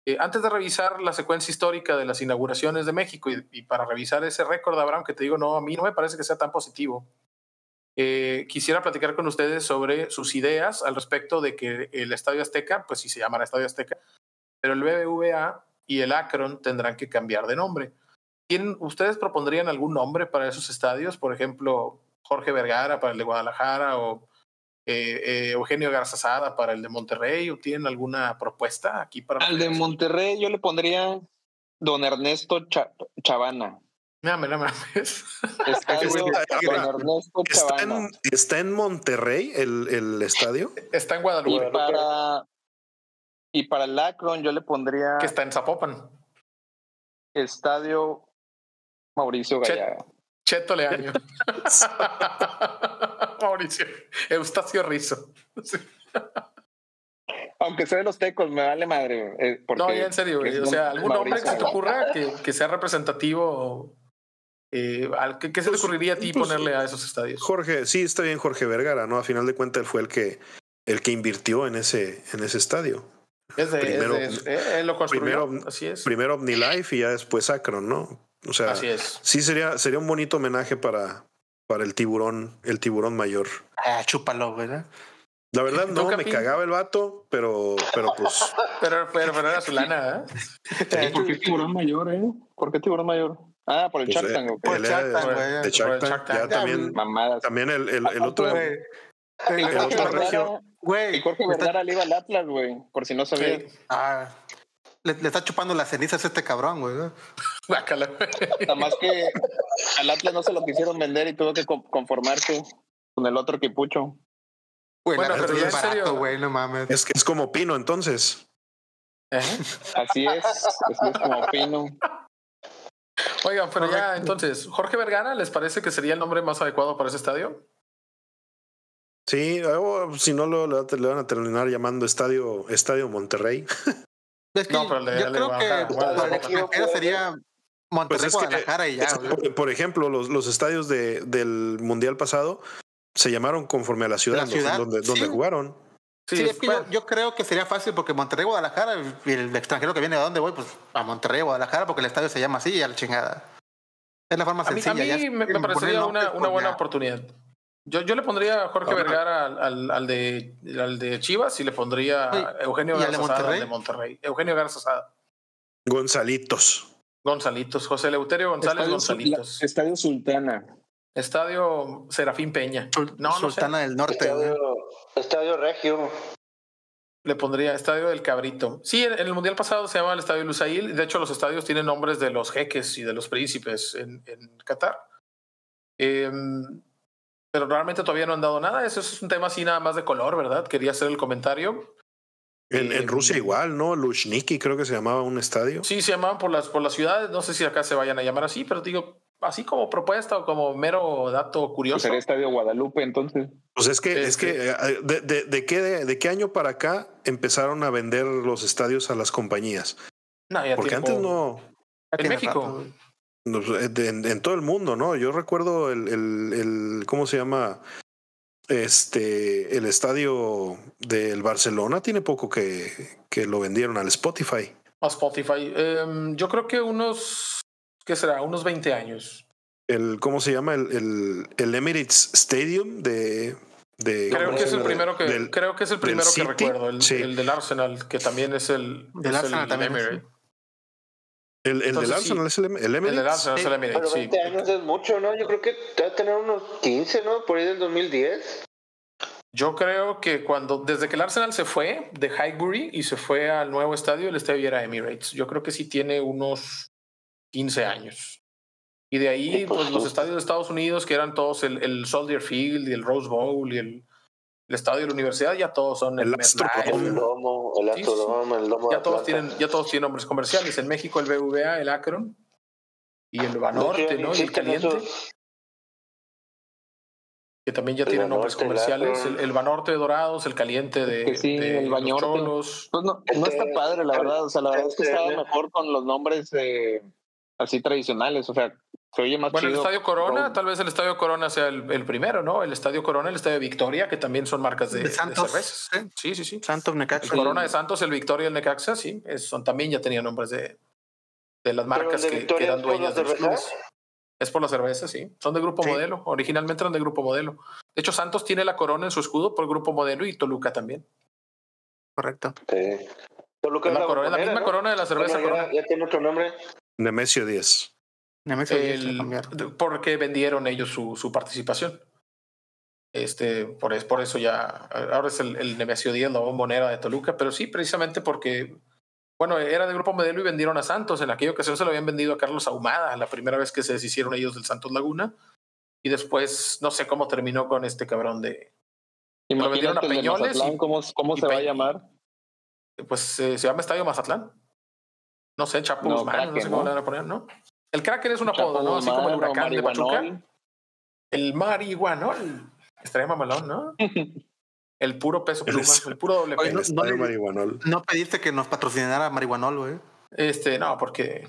eh, antes de revisar la secuencia histórica de las inauguraciones de México y, para revisar ese récord, Abraham, que te digo, no, a mí no me parece que sea tan positivo, eh, quisiera platicar con ustedes sobre sus ideas al respecto de que el Estadio Azteca, pues sí se llama Estadio Azteca, pero el BBVA y el Akron tendrán que cambiar de nombre. ¿Ustedes propondrían algún nombre para esos estadios? Por ejemplo, Jorge Vergara para el de Guadalajara o eh, eh, Eugenio Garzazada para el de Monterrey o tienen alguna propuesta aquí para... Al de Monterrey yo le pondría don Ernesto Chavana. No, no, no. ¿Está, en, Monterrey el, el, estadio? Está en Guadalupe. Y para, y para el Akron yo le pondría... Que está en Zapopan. Estadio Mauricio Gallardo. Cheto Leaño. *laughs* *laughs* *laughs* Mauricio. Eustacio Rizo. *laughs* Aunque sea de los tecos, me vale madre. Eh, no, ya en serio, O sea, algún nombre que se te ocurra que, sea representativo. Eh, ¿qué, se te ocurriría a ti pues, ponerle a esos estadios? Jorge, sí, está bien Jorge Vergara, ¿no? A final de cuentas él fue el que, el que invirtió en ese, en ese estadio. Es de, primero, él lo construyó, primero, así es. Primero OmniLife y ya después Akron, ¿no? O sea, sí sería, sería un bonito homenaje para, para el tiburón, el tiburón mayor. Ah, chúpalo, ¿verdad? La verdad no, me cagaba el vato, pero, pero pues. *laughs* pero, pero, era su lana, ¿eh? ¿Por qué tiburón mayor, eh? ¿Por qué tiburón mayor? Ah, por el pues, Shark Tank, Por el Shark Tank, güey. De Shark Tank. Ya también, también el, el, el otro. El, otro regio. Güey. Y Jorge Vergara le iba al Atlas, güey, por si no sabía. Ah, le, está chupando las cenizas a este cabrón, güey. Nada más que al Atlas no se lo quisieron vender y tuvo que conformarse con el otro quipucho. bueno, pero ya es serio, güey, no mames. Es que es como Pino, entonces. ¿Eh? Así es, así es como Pino. Oigan, pero ya entonces, Jorge Vergara, ¿les parece que sería el nombre más adecuado para ese estadio? Sí, si no lo, le van a terminar llamando Estadio Estadio Monterrey. *laughs* no, pero yo creo que para sería Monterrey, pues Guadalajara y ya. por, ejemplo, los, los estadios de, del Mundial pasado se llamaron conforme a la ciudad, donde, donde jugaron. Sí, es que yo, creo que sería fácil porque Monterrey, Guadalajara, y el extranjero que viene de dónde voy, pues a Monterrey, Guadalajara, porque el estadio se llama así y a la chingada. Es la forma sencilla. A mí, me, parecería una, una buena oportunidad. Yo, yo le pondría a Jorge Vergara al, al, de, al de Chivas y le pondría a Eugenio Garza al de Monterrey. Eugenio Garza Gonzalitos. Gonzalitos. José Eleuterio González Gonzalitos. Estadio Sultana. Estadio Serafín Peña. No, Sultana del Norte. Estadio, Regio. Le pondría Estadio del Cabrito. Sí, en, el Mundial pasado se llamaba el Estadio Lusail. De hecho, los estadios tienen nombres de los jeques y de los príncipes en, en Qatar. Eh, pero realmente todavía no han dado nada. Eso es un tema así nada más de color, ¿verdad? Quería hacer el comentario. En, en Rusia igual, ¿no? Lushniki creo que se llamaba un estadio. Sí, se llamaban por las, por las ciudades. No sé si acá se vayan a llamar así, pero digo, así como propuesta o como mero dato curioso. Pues sería Estadio Guadalupe entonces. Pues es que, es que este eh, de, de, de, qué, de, qué año para acá empezaron a vender los estadios a las compañías. No, ya Porque antes no. En México. Eh, en, todo el mundo, ¿no? Yo recuerdo el, el, el, ¿cómo se llama? Este, el estadio del Barcelona tiene poco que, que lo vendieron al Spotify. A Spotify. Em, yo creo que unos, ¿qué será? Unos 20 años. El, ¿cómo se llama? El, el, el Emirates Stadium de, creo, que es el primero que, creo que es el primero que recuerdo, el, del Arsenal, que también es el del Arsenal también. El, el del Arsenal es el, el Emirates. El del Arsenal es el Emirates, Pero 20 años es mucho, ¿no? Yo creo que debe tener unos 15, ¿no? Por ahí del 2010. Yo creo que cuando, desde que el Arsenal se fue de Highbury y se fue al nuevo estadio, el estadio era Emirates. Yo creo que sí tiene unos 15 años. Y de ahí, pues, pues los estadios de Estados Unidos, que eran todos el, el Soldier Field y el Rose Bowl y el, el estadio de la universidad, ya todos son el, el el Domo, el el Domo. Ya todos, tienen, ya todos tienen nombres comerciales. En México el BVA, el Akron y el Banorte, ¿no? Y el Caliente. Que también ya tienen nombres comerciales. El, el, Banorte de Dorados, el Caliente de. sí, el Bañorte. Pues no, no está este, padre, la verdad. O sea, la verdad es que este, estaba mejor con los nombres eh, así tradicionales. O sea, se oye más bueno, el Estadio Corona, tal vez el Estadio Corona sea el, primero, ¿no? El Estadio Corona, el Estadio Victoria, que también son marcas de, Santos, cervezas. Sí, sí, sí. Santos, Necaxa. El Corona de Santos, el Victoria, el Necaxa, sí. son, también ya tenían nombres de, de las marcas que, eran dueñas de los clubes. Es por la cerveza, sí. Son de Grupo Modelo. Originalmente eran de Grupo Modelo. De hecho, Santos tiene la corona en su escudo por Grupo Modelo y Toluca también. Correcto. Toluca es la, corona, la misma corona de la cerveza. ya, tiene otro nombre. Nemesio 10 porque vendieron ellos su, su participación. Este, por, por eso ya, ahora es el, el Nemesio 10, la bombonera de Toluca, pero sí, precisamente porque, bueno, era de Grupo Modelo y vendieron a Santos. En aquella ocasión se lo habían vendido a Carlos Ahumada, la primera vez que se deshicieron ellos del Santos Laguna. Y después, no sé cómo terminó con este cabrón de. Lo vendieron a Peñoles. ¿Cómo, cómo se va a llamar? Pues eh, se llama Estadio Mazatlán. No sé, Chapo no, no sé cómo le van a poner, ¿no? El cracker es un apodo, ¿no? Así como el huracán de Pachuca. El marihuanol. Estaría mamalón, ¿no? *laughs* El puro peso pluma, el puro doble peso. no, no, pediste que nos patrocinara marihuanol, güey. Este, no, porque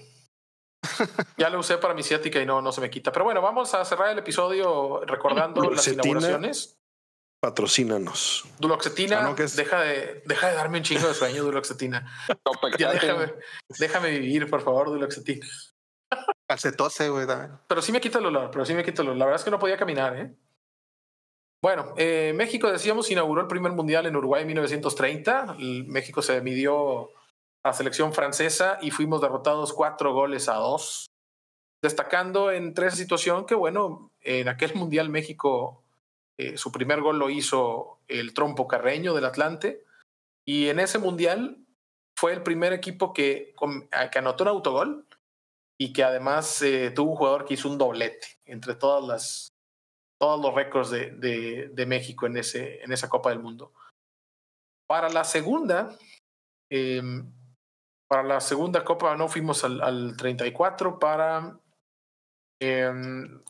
*laughs* ya lo usé para mi ciática y no, no se me quita. Pero bueno, vamos a cerrar el episodio recordando las inauguraciones. Patrocínanos. Duloxetina, ah, deja, de, deja de darme un chingo de sueño, Duloxetina. ya déjame, déjame vivir, por favor, Duloxetina. Calcetose, güey, también. Pero sí me quita el olor, pero sí me quita el olor. La verdad es que no podía caminar, ¿eh? Bueno, eh, México, decíamos, inauguró el primer mundial en Uruguay en 1930. México se midió a la selección francesa y fuimos derrotados cuatro goles a dos. Destacando entre esa situación que, bueno, en aquel mundial México, eh, su primer gol lo hizo el trompo carreño del Atlante. Y en ese mundial fue el primer equipo que, que anotó un autogol y que además eh, tuvo un jugador que hizo un doblete entre todas las, todos los récords de, de, México en, ese, en esa Copa del Mundo. Para la segunda, em, para la segunda Copa no fuimos al, al 34, para... Eh,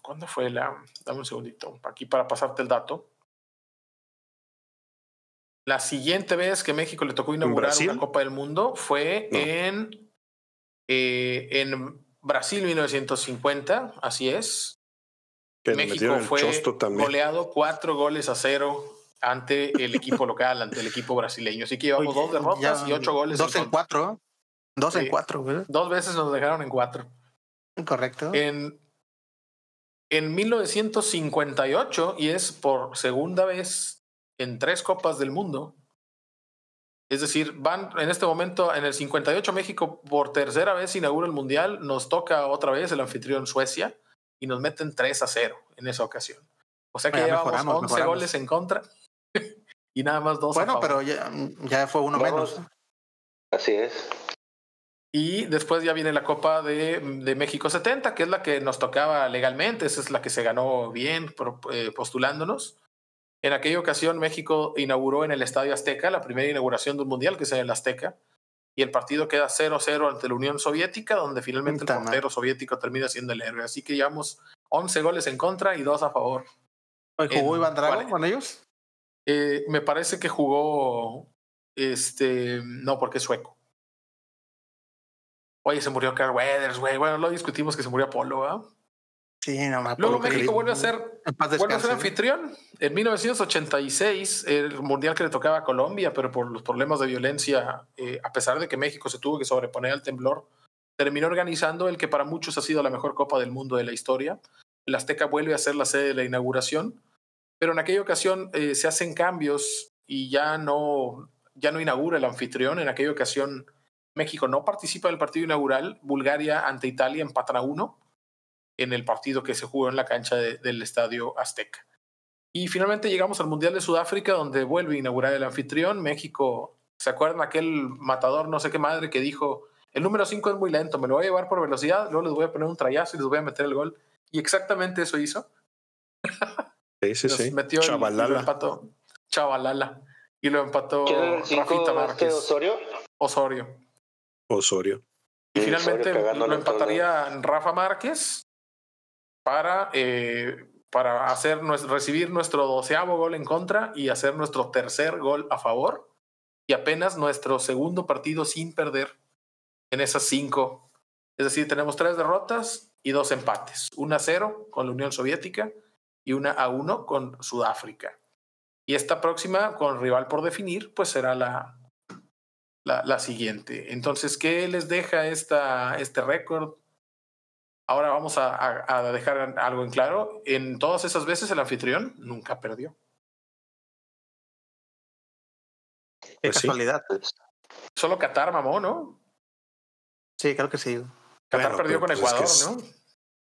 ¿Cuándo fue la...? Dame un segundito, aquí para pasarte el dato. La siguiente vez que México le tocó inaugurar una Copa del Mundo fue en, eh, en Brasil 1950, así es. México fue goleado cuatro goles a cero ante el equipo local, ante el equipo brasileño. Así que llevamos dos derrotas y ocho goles. Dos en, cuatro. Dos en cuatro, ¿verdad? Dos veces nos dejaron en cuatro. Correcto. En, en 1958, y es por segunda vez en tres Copas del Mundo, es decir, van en este momento en el 58 México por tercera vez inaugura el Mundial, nos toca otra vez el anfitrión Suecia y nos meten 3 a 0 en esa ocasión. O sea que llevamos 11 goles en contra *laughs* y nada más dos. Bueno, pero ya, ya, fue uno menos. Así es. Y después ya viene la Copa de, de, México 70, que es la que nos tocaba legalmente, esa es la que se ganó bien eh, postulándonos. En aquella ocasión, México inauguró en el Estadio Azteca la primera inauguración de un mundial, que es en el Azteca, y el partido queda 0-0 ante la Unión Soviética, donde finalmente el portero soviético termina siendo el héroe. Así que llevamos 11 goles en contra y 2 a favor. ¿Jugó Iván Drago con ellos? Eh, me parece que jugó. Este. No, porque es sueco. Oye, se murió Carl Weathers, güey. Bueno, lo discutimos que se murió Apolo, ¿ah? Sí, no, Luego México vuelve a ser, vuelve a ser anfitrión. En 1986, el mundial que le tocaba a Colombia, pero por los problemas de violencia, eh, a pesar de que México se tuvo que sobreponer al temblor, terminó organizando el que para muchos ha sido la mejor Copa del Mundo de la historia. El Azteca vuelve a ser la sede de la inauguración. pero en aquella ocasión eh, se hacen cambios y ya no, ya no inaugura el anfitrión. En aquella ocasión México no participa del partido inaugural, Bulgaria ante Italia empatan a uno en el partido que se jugó en la cancha del Estadio Azteca. Y finalmente llegamos al Mundial de Sudáfrica, donde vuelve a inaugurar el anfitrión. México, ¿se acuerdan aquel matador, no sé qué madre, que dijo, el número 5 es muy lento, me lo voy a llevar por velocidad, luego les voy a poner un trayazo y les voy a meter el gol? Y exactamente eso hizo. Sí, sí, sí. Metió Chavalala. y lo empató. Chavalala. Y lo empató Rafita Márquez. Osorio? Osorio. Osorio. Y finalmente lo empataría Rafa Márquez para, eh, para hacer, recibir nuestro doceavo gol en contra y hacer nuestro tercer gol a favor. Y apenas nuestro segundo partido sin perder en esas cinco. Es decir, tenemos tres derrotas y dos empates. Una a cero con la Unión Soviética y una a uno con Sudáfrica. Y esta próxima, con rival por definir, pues será la, la, la siguiente. Entonces, ¿qué les deja esta, este récord? Ahora vamos a, a, dejar algo en claro. En todas esas veces el anfitrión nunca perdió. Qué pues casualidad. Solo Qatar mamó, ¿no? Sí, creo que sí. Qatar perdió con pues Ecuador, ¿no?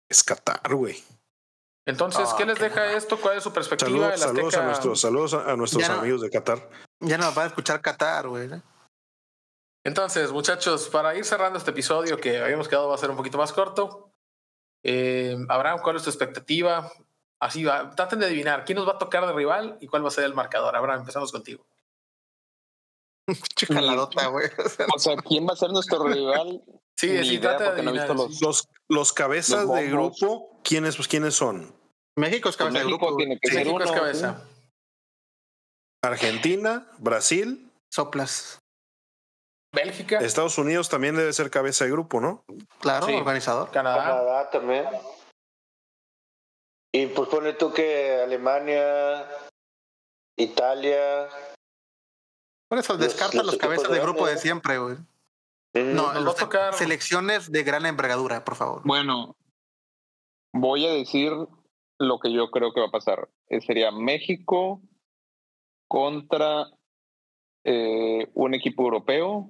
Es Qatar, güey. Entonces, ¿qué les deja esto? ¿Cuál es su perspectiva? Saludos, a nuestros, saludos a nuestros amigos de Qatar. Ya no va a escuchar Qatar, güey. Entonces, muchachos, para ir cerrando este episodio que habíamos quedado va a ser un poquito más corto. Eh, Abraham, ¿cuál es tu expectativa? Así va, traten de adivinar quién nos va a tocar de rival y cuál va a ser el marcador. Abraham, empezamos contigo. *laughs* Chicaladota, güey. *laughs* O sea, ¿quién va a ser nuestro rival? *laughs* Sí, sí, trata de los, los, los, cabezas de grupo, ¿quiénes, pues, ¿quiénes son? México es cabeza de grupo. Tiene que México es cabeza. Argentina, Brasil. Soplas. Bélgica. Estados Unidos también debe ser cabeza de grupo, ¿no? Claro, organizador. Canadá. Canadá también. Y pues pone tú que Alemania, Italia. Por eso descarta los, cabezas de grupo de siempre, güey. No, nos va a tocar selecciones de gran envergadura, por favor. Bueno, voy a decir lo que yo creo que va a pasar. Eh, sería México contra eh, un equipo europeo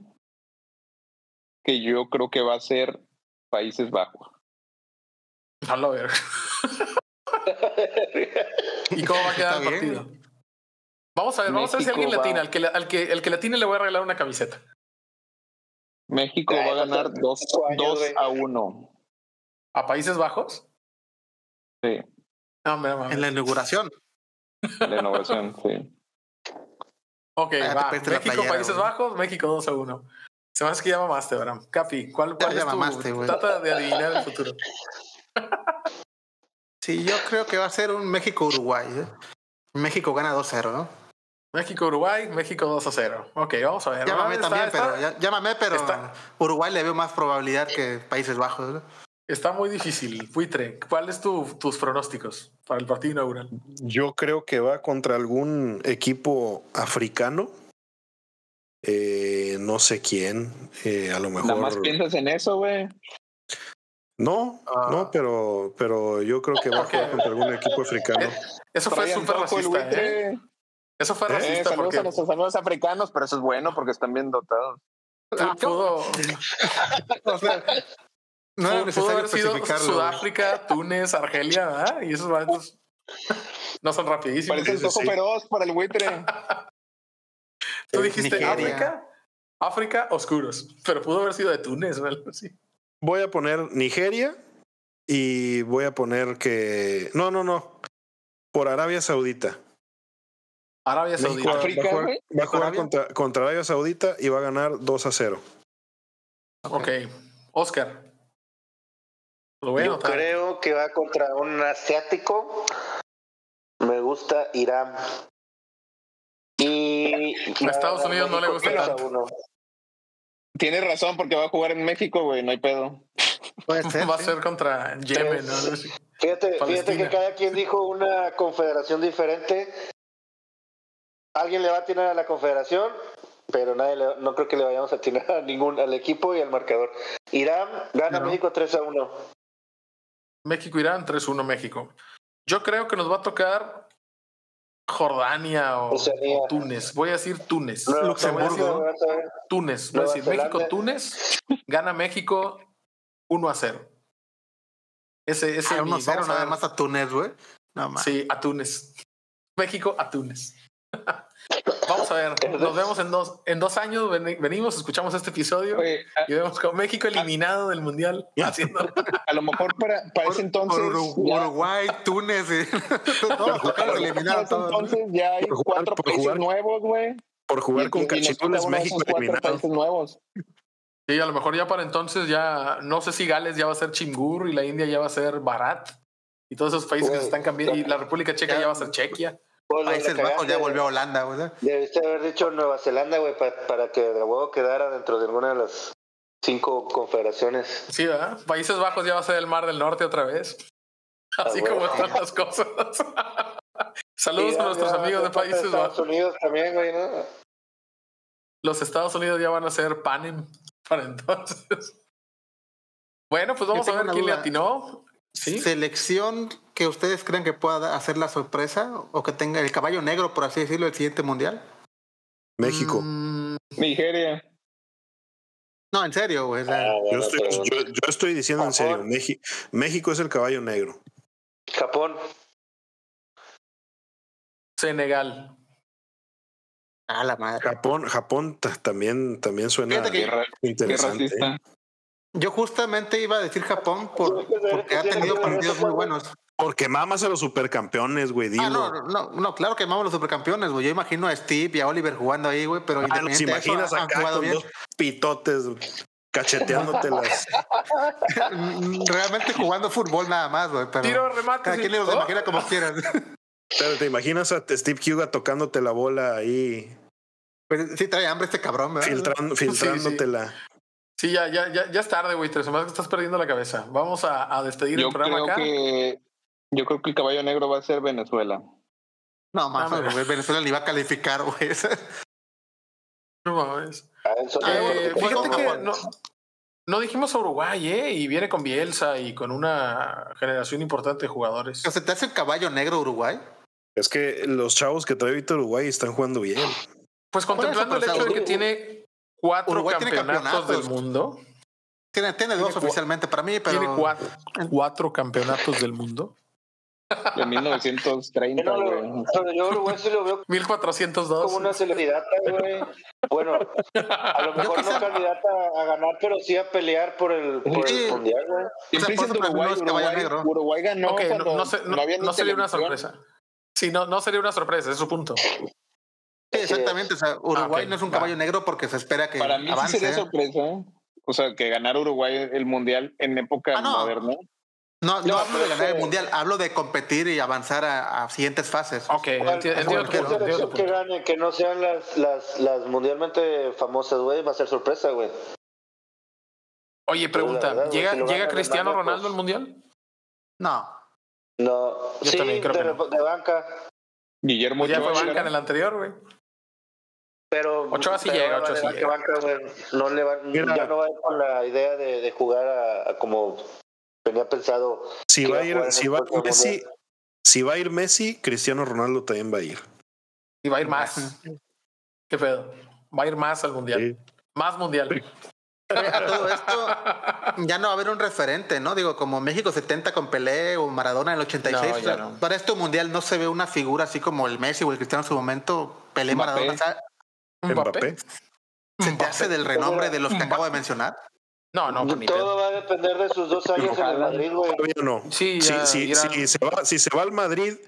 que yo creo que va a ser Países Bajos. A ver. *laughs* ¿Y cómo va a quedar el partido? Vamos a ver, vamos a ver si alguien latina. Al que, al, que, el que latine le voy a regalar una camiseta. México va a ganar 2 a 1. ¿A Países Bajos? Sí. en la inauguración. En la inauguración, sí. Ok, ah, va. México, Países Bajos, México 2 a 1. Se me hace que ya mamaste, Bram. Capi, ¿cuál, cuál es tu... Trata de adivinar el futuro. *laughs* sí, yo creo que va a ser un México-Uruguay. ¿eh? México gana 2-0, ¿no? México-Uruguay, México 2 a 0. Ok, vamos a ver. Llámame también, pero, llámame, pero Uruguay le veo más probabilidad que Países Bajos. ¿no? Está muy difícil. Fuitre, ¿cuáles tu, tus pronósticos para el partido inaugural? Yo creo que va contra algún equipo africano. Eh, no sé quién. Eh, a lo mejor. Nada más piensas en eso, güey. No, ah. no, pero, pero yo creo que va a jugar contra algún equipo africano. Eh, eso fue súper racista, ¿eh? Eso fue racista. saludos porque... a nuestros amigos africanos, pero eso es bueno porque están bien dotados. Pudo. o sea, no pudo haber sido Sudáfrica, Túnez, Argelia, ¿verdad? Y esos bandos *laughs* no son rapidísimos. Parece un poco feroz para el buitre. *laughs* Tú dijiste África, África, oscuros, pero pudo haber sido de Túnez o algo así. Voy a poner Nigeria y voy a poner que. No, no, no. Por Arabia Saudita. Arabia Saudita. África, va a jugar, contra, contra, Arabia Saudita y va a ganar 2 a 0. Ok. Oscar. Yo creo que va contra un asiático. Me gusta Irán. A Estados Unidos no le gusta tanto. Tienes razón porque va a jugar en México, güey, no hay pedo. *laughs* va a ser contra Yemen, ¿no? Fíjate, fíjate que cada quien dijo una confederación diferente. Alguien le va a atinar a la confederación, pero nadie no creo que le vayamos a atinar a ningún al equipo y al marcador. Irán gana México 3 a 1. México-Irán, 3-1 México. Yo creo que nos va a tocar Jordania o, Túnez. Voy a decir Túnez. Luxemburgo. Túnez. Voy a decir México-Túnez. Gana México 1 a 0. Ese, ese ah, 1 a 0 nada más a Túnez, güey. sí, a Túnez. México a Túnez. *laughs* Vamos a ver, nos vemos en dos, en dos años, venimos, escuchamos este episodio y vemos con México eliminado del Mundial. Haciendo... *laughs* A lo mejor para, para ese entonces... Uruguay, Túnez, *laughs* todos eliminados. Entonces ya hay cuatro países nuevos, güey. Por jugar con cachirules México eliminado. nuevos. Sí, a lo mejor ya para entonces ya, no sé si Gales ya va a ser Chingur y la India ya va a ser Barat y todos esos países que se están cambiando y la República Checa ya va a ser Chequia. Países Bajos ya volvió a Holanda, güey. Debiste haber dicho Nueva Zelanda, güey, para, que de huevo quedara dentro de alguna de las cinco confederaciones. Sí, ¿verdad? Países Bajos ya va a ser el Mar del Norte otra vez. Así como están las cosas. *laughs* Saludos a nuestros amigos de Países Bajos. Estados Unidos también, güey, ¿no? Los Estados Unidos ya van a ser Panem para entonces. *laughs* Bueno, pues vamos a ver quién le atinó. Selección que ustedes creen que pueda hacer la sorpresa o que tenga el caballo negro, por así decirlo, el siguiente mundial. México. Mm. Nigeria. No, en serio, güey. Ah, yo, estoy, diciendo en serio. México es el caballo negro. Japón. Senegal. Ah, la madre. Japón, Japón también, también suena interesante. ¿eh? Yo justamente iba a decir Japón por, porque ha tenido partidos muy buenos. Porque mamas a los supercampeones, güey. Ah, no, no, no, claro que mamas a los supercampeones, güey. Yo imagino a Steve y a Oliver jugando ahí, güey, pero ah, los imaginas acá con dos pitotes cacheteándotelas. *laughs* Realmente jugando fútbol nada más, güey. Pero Tiro remate. Cada quien los imagina como quieran. Pero te imaginas a Steve Huga tocándote la bola ahí. Pero sí trae hambre este cabrón, ¿verdad? Filtrando, filtrándotela. Sí, ya, ya, ya, ya es tarde, güey. Tres semanas que estás perdiendo la cabeza. Vamos a, a despedir el programa creo acá. Que, yo creo que el caballo negro va a ser Venezuela. No, más, Venezuela ni va a calificar, güey. No mames. Ah, eh, fíjate que no, no dijimos a Uruguay, ¿eh? Y viene con Bielsa y con una generación importante de jugadores. ¿Se te hace el caballo negro Uruguay? Es que los chavos que trae ahorita Uruguay están jugando bien. Pues contemplando el hecho de que tiene cuatro campeonatos, del mundo. Tiene, tiene dos oficialmente para mí, pero. Tiene cuatro, cuatro campeonatos del mundo. De 1930, güey. *laughs* Yo Uruguay sí lo veo 1402. como una celebridad, güey. Bueno, a lo *laughs* mejor no candidata a ganar, pero sí a pelear por el, por el mundial, güey. Uruguay, Uruguay, Uruguay, ganó. Okay, no, no, no, sería una sorpresa. Sí, no, no sería una sorpresa, es su punto. Sí, exactamente. O sea, Uruguay no es un caballo negro porque se espera que. Para mí avance. sí sería sorpresa. O sea, que ganar Uruguay el mundial en época ah, moderna. No, no, hablo de ganar el mundial, hablo de competir y avanzar a, siguientes fases. Ok, entiendo, que gane, que no sean las, las, las mundialmente famosas, güey, va a ser sorpresa, güey. Oye, pregunta, ¿llega, ¿llega Cristiano Ronaldo al mundial? No. No, Yo sí, también creo de, que no. de banca. Guillermo ya fue banca en el anterior, güey. Pero Ochoa sí llega, Ochoa sí llega. no le va, ya no va a ir con la idea de, de jugar a, como tenía pensado. Si va a ir, si va Messi, si va a ir Messi, Cristiano Ronaldo también va a ir. Y va a ir más. Qué pedo. Va a ir más al mundial. Más mundial. A todo *laughs* esto ya no va a haber un referente, ¿no? Digo, como México 70 con Pelé o Maradona en el 86. Para este mundial no se ve una figura así como el Messi o el Cristiano en su momento. Pelé, Maradona. Mbappé. ¿Se te hace del renombre de los que acabo de mencionar? No, no, Todo va a depender de sus dos años en el Madrid, güey. no. Sí, si, se va, si se va al Madrid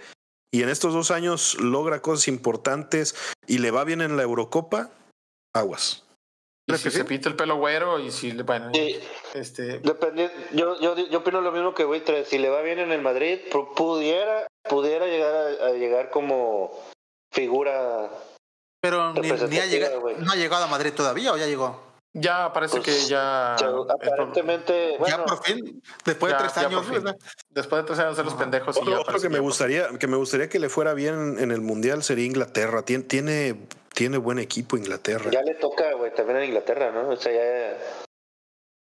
y en estos dos años logra cosas importantes y le va bien en la Eurocopa, aguas. Y si se pinta el pelo güero y si bueno, este yo, yo, yo opino lo mismo que tres si le va bien en el Madrid, pudiera, pudiera llegar a llegar como figura pero ni, ha llegado, no ha llegado a Madrid todavía o ya llegó. Ya parece que pues, ya. aparentemente. Bueno, ya por fin, después de tres años. Después de tres años de los pendejos. Otro, otro que me gustaría, que me gustaría que le fuera bien en el mundial sería Inglaterra. Tiene, tiene, tiene buen equipo Inglaterra. Ya le toca, güey, también a Inglaterra, ¿no? O sea, ya.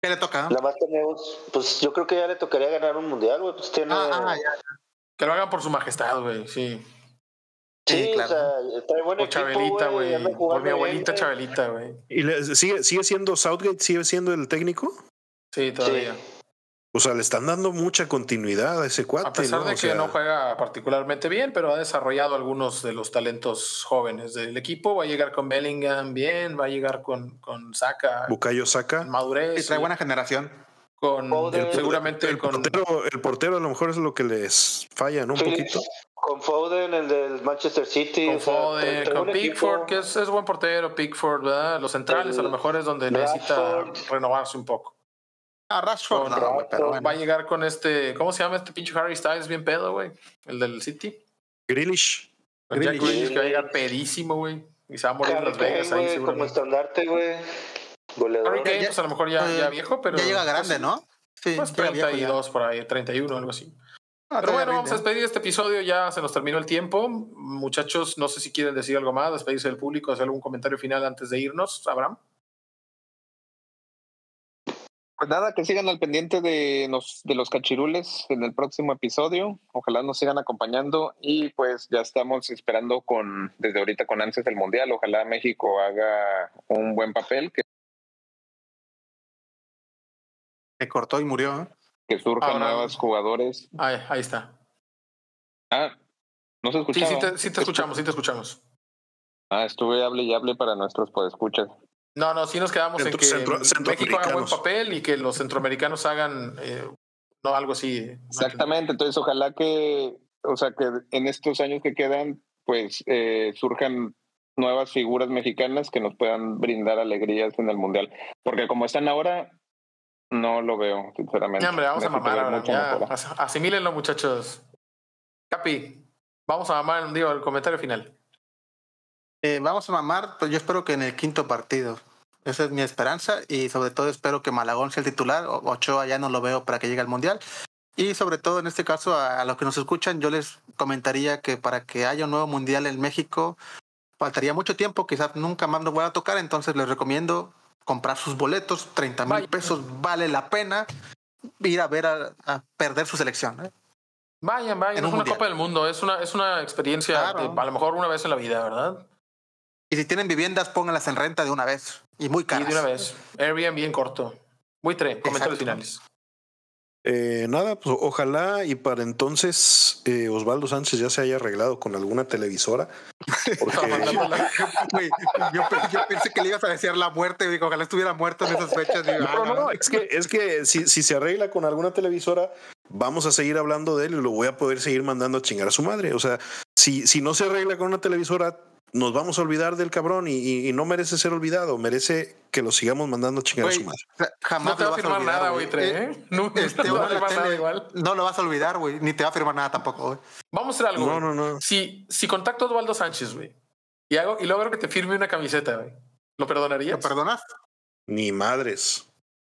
¿Qué le toca? La más tenemos, pues yo creo que ya le tocaría ganar un mundial, güey. Pues tiene. Ah, ah, ya, Que lo hagan por su majestad, güey, sí. Sí, claro. o sea, está Chabelita, güey. Por mi abuelita Chabelita, güey. ¿Y sigue, sigue siendo Southgate, sigue siendo el técnico? Sí, todavía. O sea, le están dando mucha continuidad a ese cuate. A pesar de que no juega particularmente bien, pero ha desarrollado algunos de los talentos jóvenes del equipo. Va a llegar con Bellingham bien, va a llegar con, con Saka. Bucayo Saka. Madurez. Y trae buena generación. Con, seguramente el, portero, el portero a lo mejor es lo que les falla, ¿no? Un poquito. Con Foden, el del Manchester City. Con Foden, con Pickford, que es, es, buen portero, Pickford, ¿verdad? Los centrales a lo mejor es donde necesita renovarse un poco. Ah, Rashford, Va a llegar con este, ¿cómo se llama este pinche Harry Styles bien pedo, güey? El del City. Grealish. Jack Grealish que va a llegar pedísimo, güey. Y se va a morir en Las Vegas ahí seguro. Como estandarte, güey. Harry Kane, pues a lo mejor ya, ya eh, viejo, pero... Ya llega grande, pues, ¿no? Sí, pues 32 por ahí, 31, algo así. Ah, pero bueno, vamos a despedir este episodio, ya se nos terminó el tiempo. Muchachos, no sé si quieren decir algo más, despedirse del público, hacer algún comentario final antes de irnos, Abraham. Pues nada, que sigan al pendiente de los, de los cachirules en el próximo episodio. Ojalá nos sigan acompañando y pues ya estamos esperando con desde ahorita con antes del Mundial. Ojalá México haga un buen papel. Que se cortó y murió. ¿eh? Que surjan nuevos jugadores. Ahí, ahí está. Ah, no se escucha. Sí, sí te, sí te escuchamos, sí te escuchamos. Ah, estuve hable y hable para nuestros podescuchas. No, no, sí nos quedamos en que México haga buen papel y que los centroamericanos hagan eh, no algo así. Exactamente, entonces ojalá que, o sea, que en estos años que quedan, pues eh, surjan nuevas figuras mexicanas que nos puedan brindar alegrías en el mundial, porque como están ahora, no lo veo, sinceramente. Ya, hombre, vamos a mamar ahora. Ya, asimílenlo, muchachos. Capi, vamos a mamar, digo, el comentario final. Eh, vamos a mamar, pues yo espero que en el quinto partido. Esa es mi esperanza y sobre todo espero que Malagón sea el titular. Ochoa ya no lo veo para que llegue al Mundial. Y sobre todo en este caso a, los que nos escuchan, yo les comentaría que para que haya un nuevo Mundial en México faltaría mucho tiempo, quizás nunca más lo voy a tocar, entonces les recomiendo comprar sus boletos, 30 mil pesos, vale la pena ir a ver a, perder su selección. ¿eh? Vayan, vayan, es una Copa del Mundo, es una, es una experiencia a lo mejor una vez en la vida, ¿verdad? Y si tienen viviendas, pónganlas en renta de una vez. Y muy caras. Y de una vez. Airbnb bien corto. Muy tres. Comentarios finales. Eh, nada, pues ojalá y para entonces eh, Osvaldo Sánchez ya se haya arreglado con alguna televisora. *laughs* yo, pensé que le ibas a decir la muerte, digo, ojalá estuviera muerto en esas fechas. no, ah, no, no, es que, es que si, si se arregla con alguna televisora, vamos a seguir hablando de él y lo voy a poder seguir mandando a chingar a su madre. O sea, si, si no se arregla con una televisora, nos vamos a olvidar del cabrón y, no merece ser olvidado, merece que lo sigamos mandando a chingar a su madre. Jamás no te va a firmar nada, güey, ¿eh? No, este, no, va a nada igual. no lo vas a olvidar, güey, ni te va a firmar nada tampoco, güey. Vamos a hacer algo. No, no, no. Si, si contacto a Osvaldo Sánchez, güey, y hago y logro que te firme una camiseta, güey, ¿lo perdonarías? ¿Lo perdonas? Ni madres.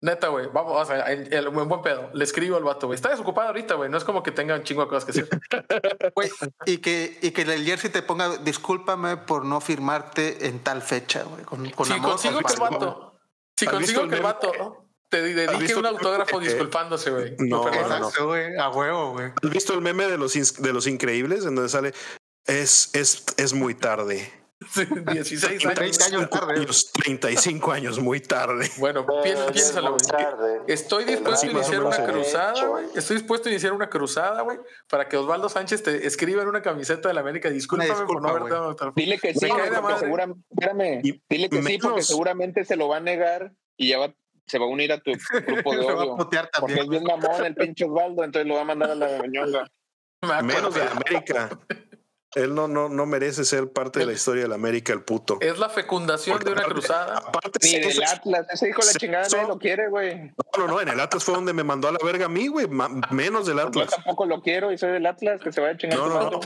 Neta, güey, vamos, o sea, el, el, buen pedo. Le escribo al vato, güey. Está desocupado ahorita, güey. No es como que tenga un chingo de cosas que hacer. *laughs* Güey, y que, y que el jersey te ponga, discúlpame por no firmarte en tal fecha, güey. Con, con si consigo que el vato, si consigo que el vato te dedique un autógrafo disculpándose, güey. No, no, güey. A huevo, güey. ¿Has visto el meme de los, de los increíbles en donde sale es, es, es muy tarde? 16 años. 30 años tarde. 35 años, muy tarde. Bueno, piénsalo, Estoy dispuesto a iniciar una cruzada, güey. Estoy dispuesto a iniciar una cruzada, güey, para que Osvaldo Sánchez te escriba en una camiseta de la América. Discúlpame por no haberte dado Dile que sí, porque seguramente, espérame, dile que sí, porque seguramente se lo va a negar y ya va, se va a unir a tu *laughs* grupo de odio. porque es bien mamón el pinche Osvaldo, entonces lo va a mandar a la ñonga. Menos de América. *laughs* Él no, no, no merece ser parte de la historia de la América, el puto. Es la fecundación de una cruzada. Aparte, Ni del Atlas, ese hijo de la chingada nadie lo quiere, güey. No, no, no, en el Atlas fue donde me mandó a la verga a mí, güey. Menos del Atlas. Yo tampoco lo quiero y soy del Atlas, que se vaya a chingar. No, no, no.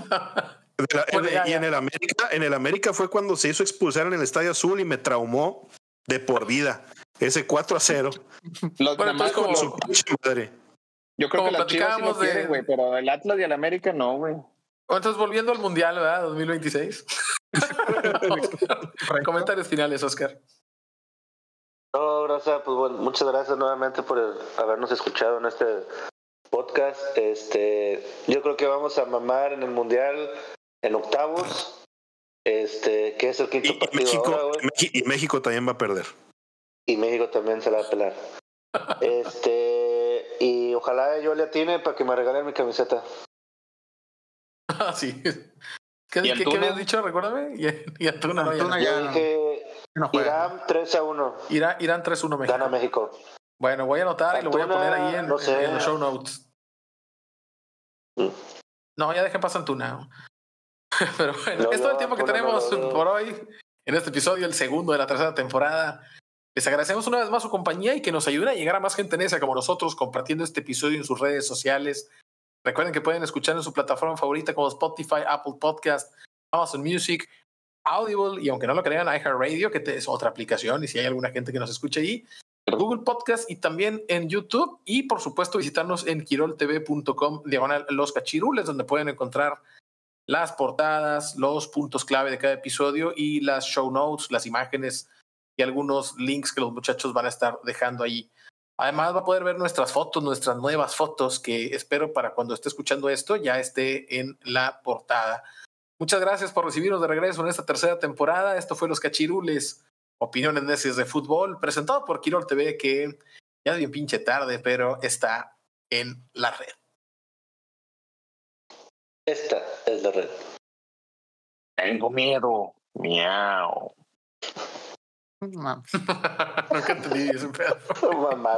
y en el América, en el América fue cuando se hizo expulsar en el Estadio Azul y me traumó de por vida. Ese 4 a 0. Los bueno, entonces como su madre. Yo creo que la Chivas sí lo quiere, güey, pero el Atlas y el América no, güey. Entonces, volviendo al Mundial, ¿verdad? 2026. *laughs* Comentarios finales, Oscar. No, gracias, pues bueno, muchas gracias nuevamente por habernos escuchado en este podcast. Este, yo creo que vamos a mamar en el Mundial. en octavos. Este, que es el quinto partido México, ahora, y México también va a perder. Y México también se la va a pelar. *laughs* este, y ojalá yo le atine para que me regalen mi camiseta. Ah, *laughs* sí. ¿Qué, ¿qué, ¿qué habías dicho? Recuérdame. *laughs* Y, y Antuna, no, Antuna ya, ya dije no Irán 3 a 1. Irán, Irán 3 a 1 México. Gana México. Bueno, voy a anotar Antuna, y lo voy a poner ahí en, no sé. en los show notes. Mm. No, ya dejé pasar Antuna. *laughs* Pero bueno, no, es todo el tiempo que tenemos por hoy en este episodio, el segundo de la tercera temporada. Les agradecemos una vez más su compañía y que nos ayuden a llegar a más gente necia como nosotros compartiendo este episodio en sus redes sociales. Recuerden que pueden escuchar en su plataforma favorita como Spotify, Apple Podcast, Amazon Music, Audible y aunque no lo crean, iHeartRadio, que es otra aplicación y si hay alguna gente que nos escuche ahí, Google Podcast y también en YouTube y por supuesto visitarnos en quiroltv.com diagonal los cachirules donde pueden encontrar las portadas, los puntos clave de cada episodio y las show notes, las imágenes y algunos links que los muchachos van a estar dejando ahí. Además va a poder ver nuestras fotos, nuestras nuevas fotos que espero para cuando esté escuchando esto ya esté en la portada. Muchas gracias por recibirnos de regreso en esta tercera temporada. Esto fue Los Cachirules, opiniones necias de fútbol, presentado por Quirol TV que ya es bien pinche tarde, pero está en la red. Esta es la red. Tengo miedo. Miau. *laughs* Nunca te ese pedo. Mamá,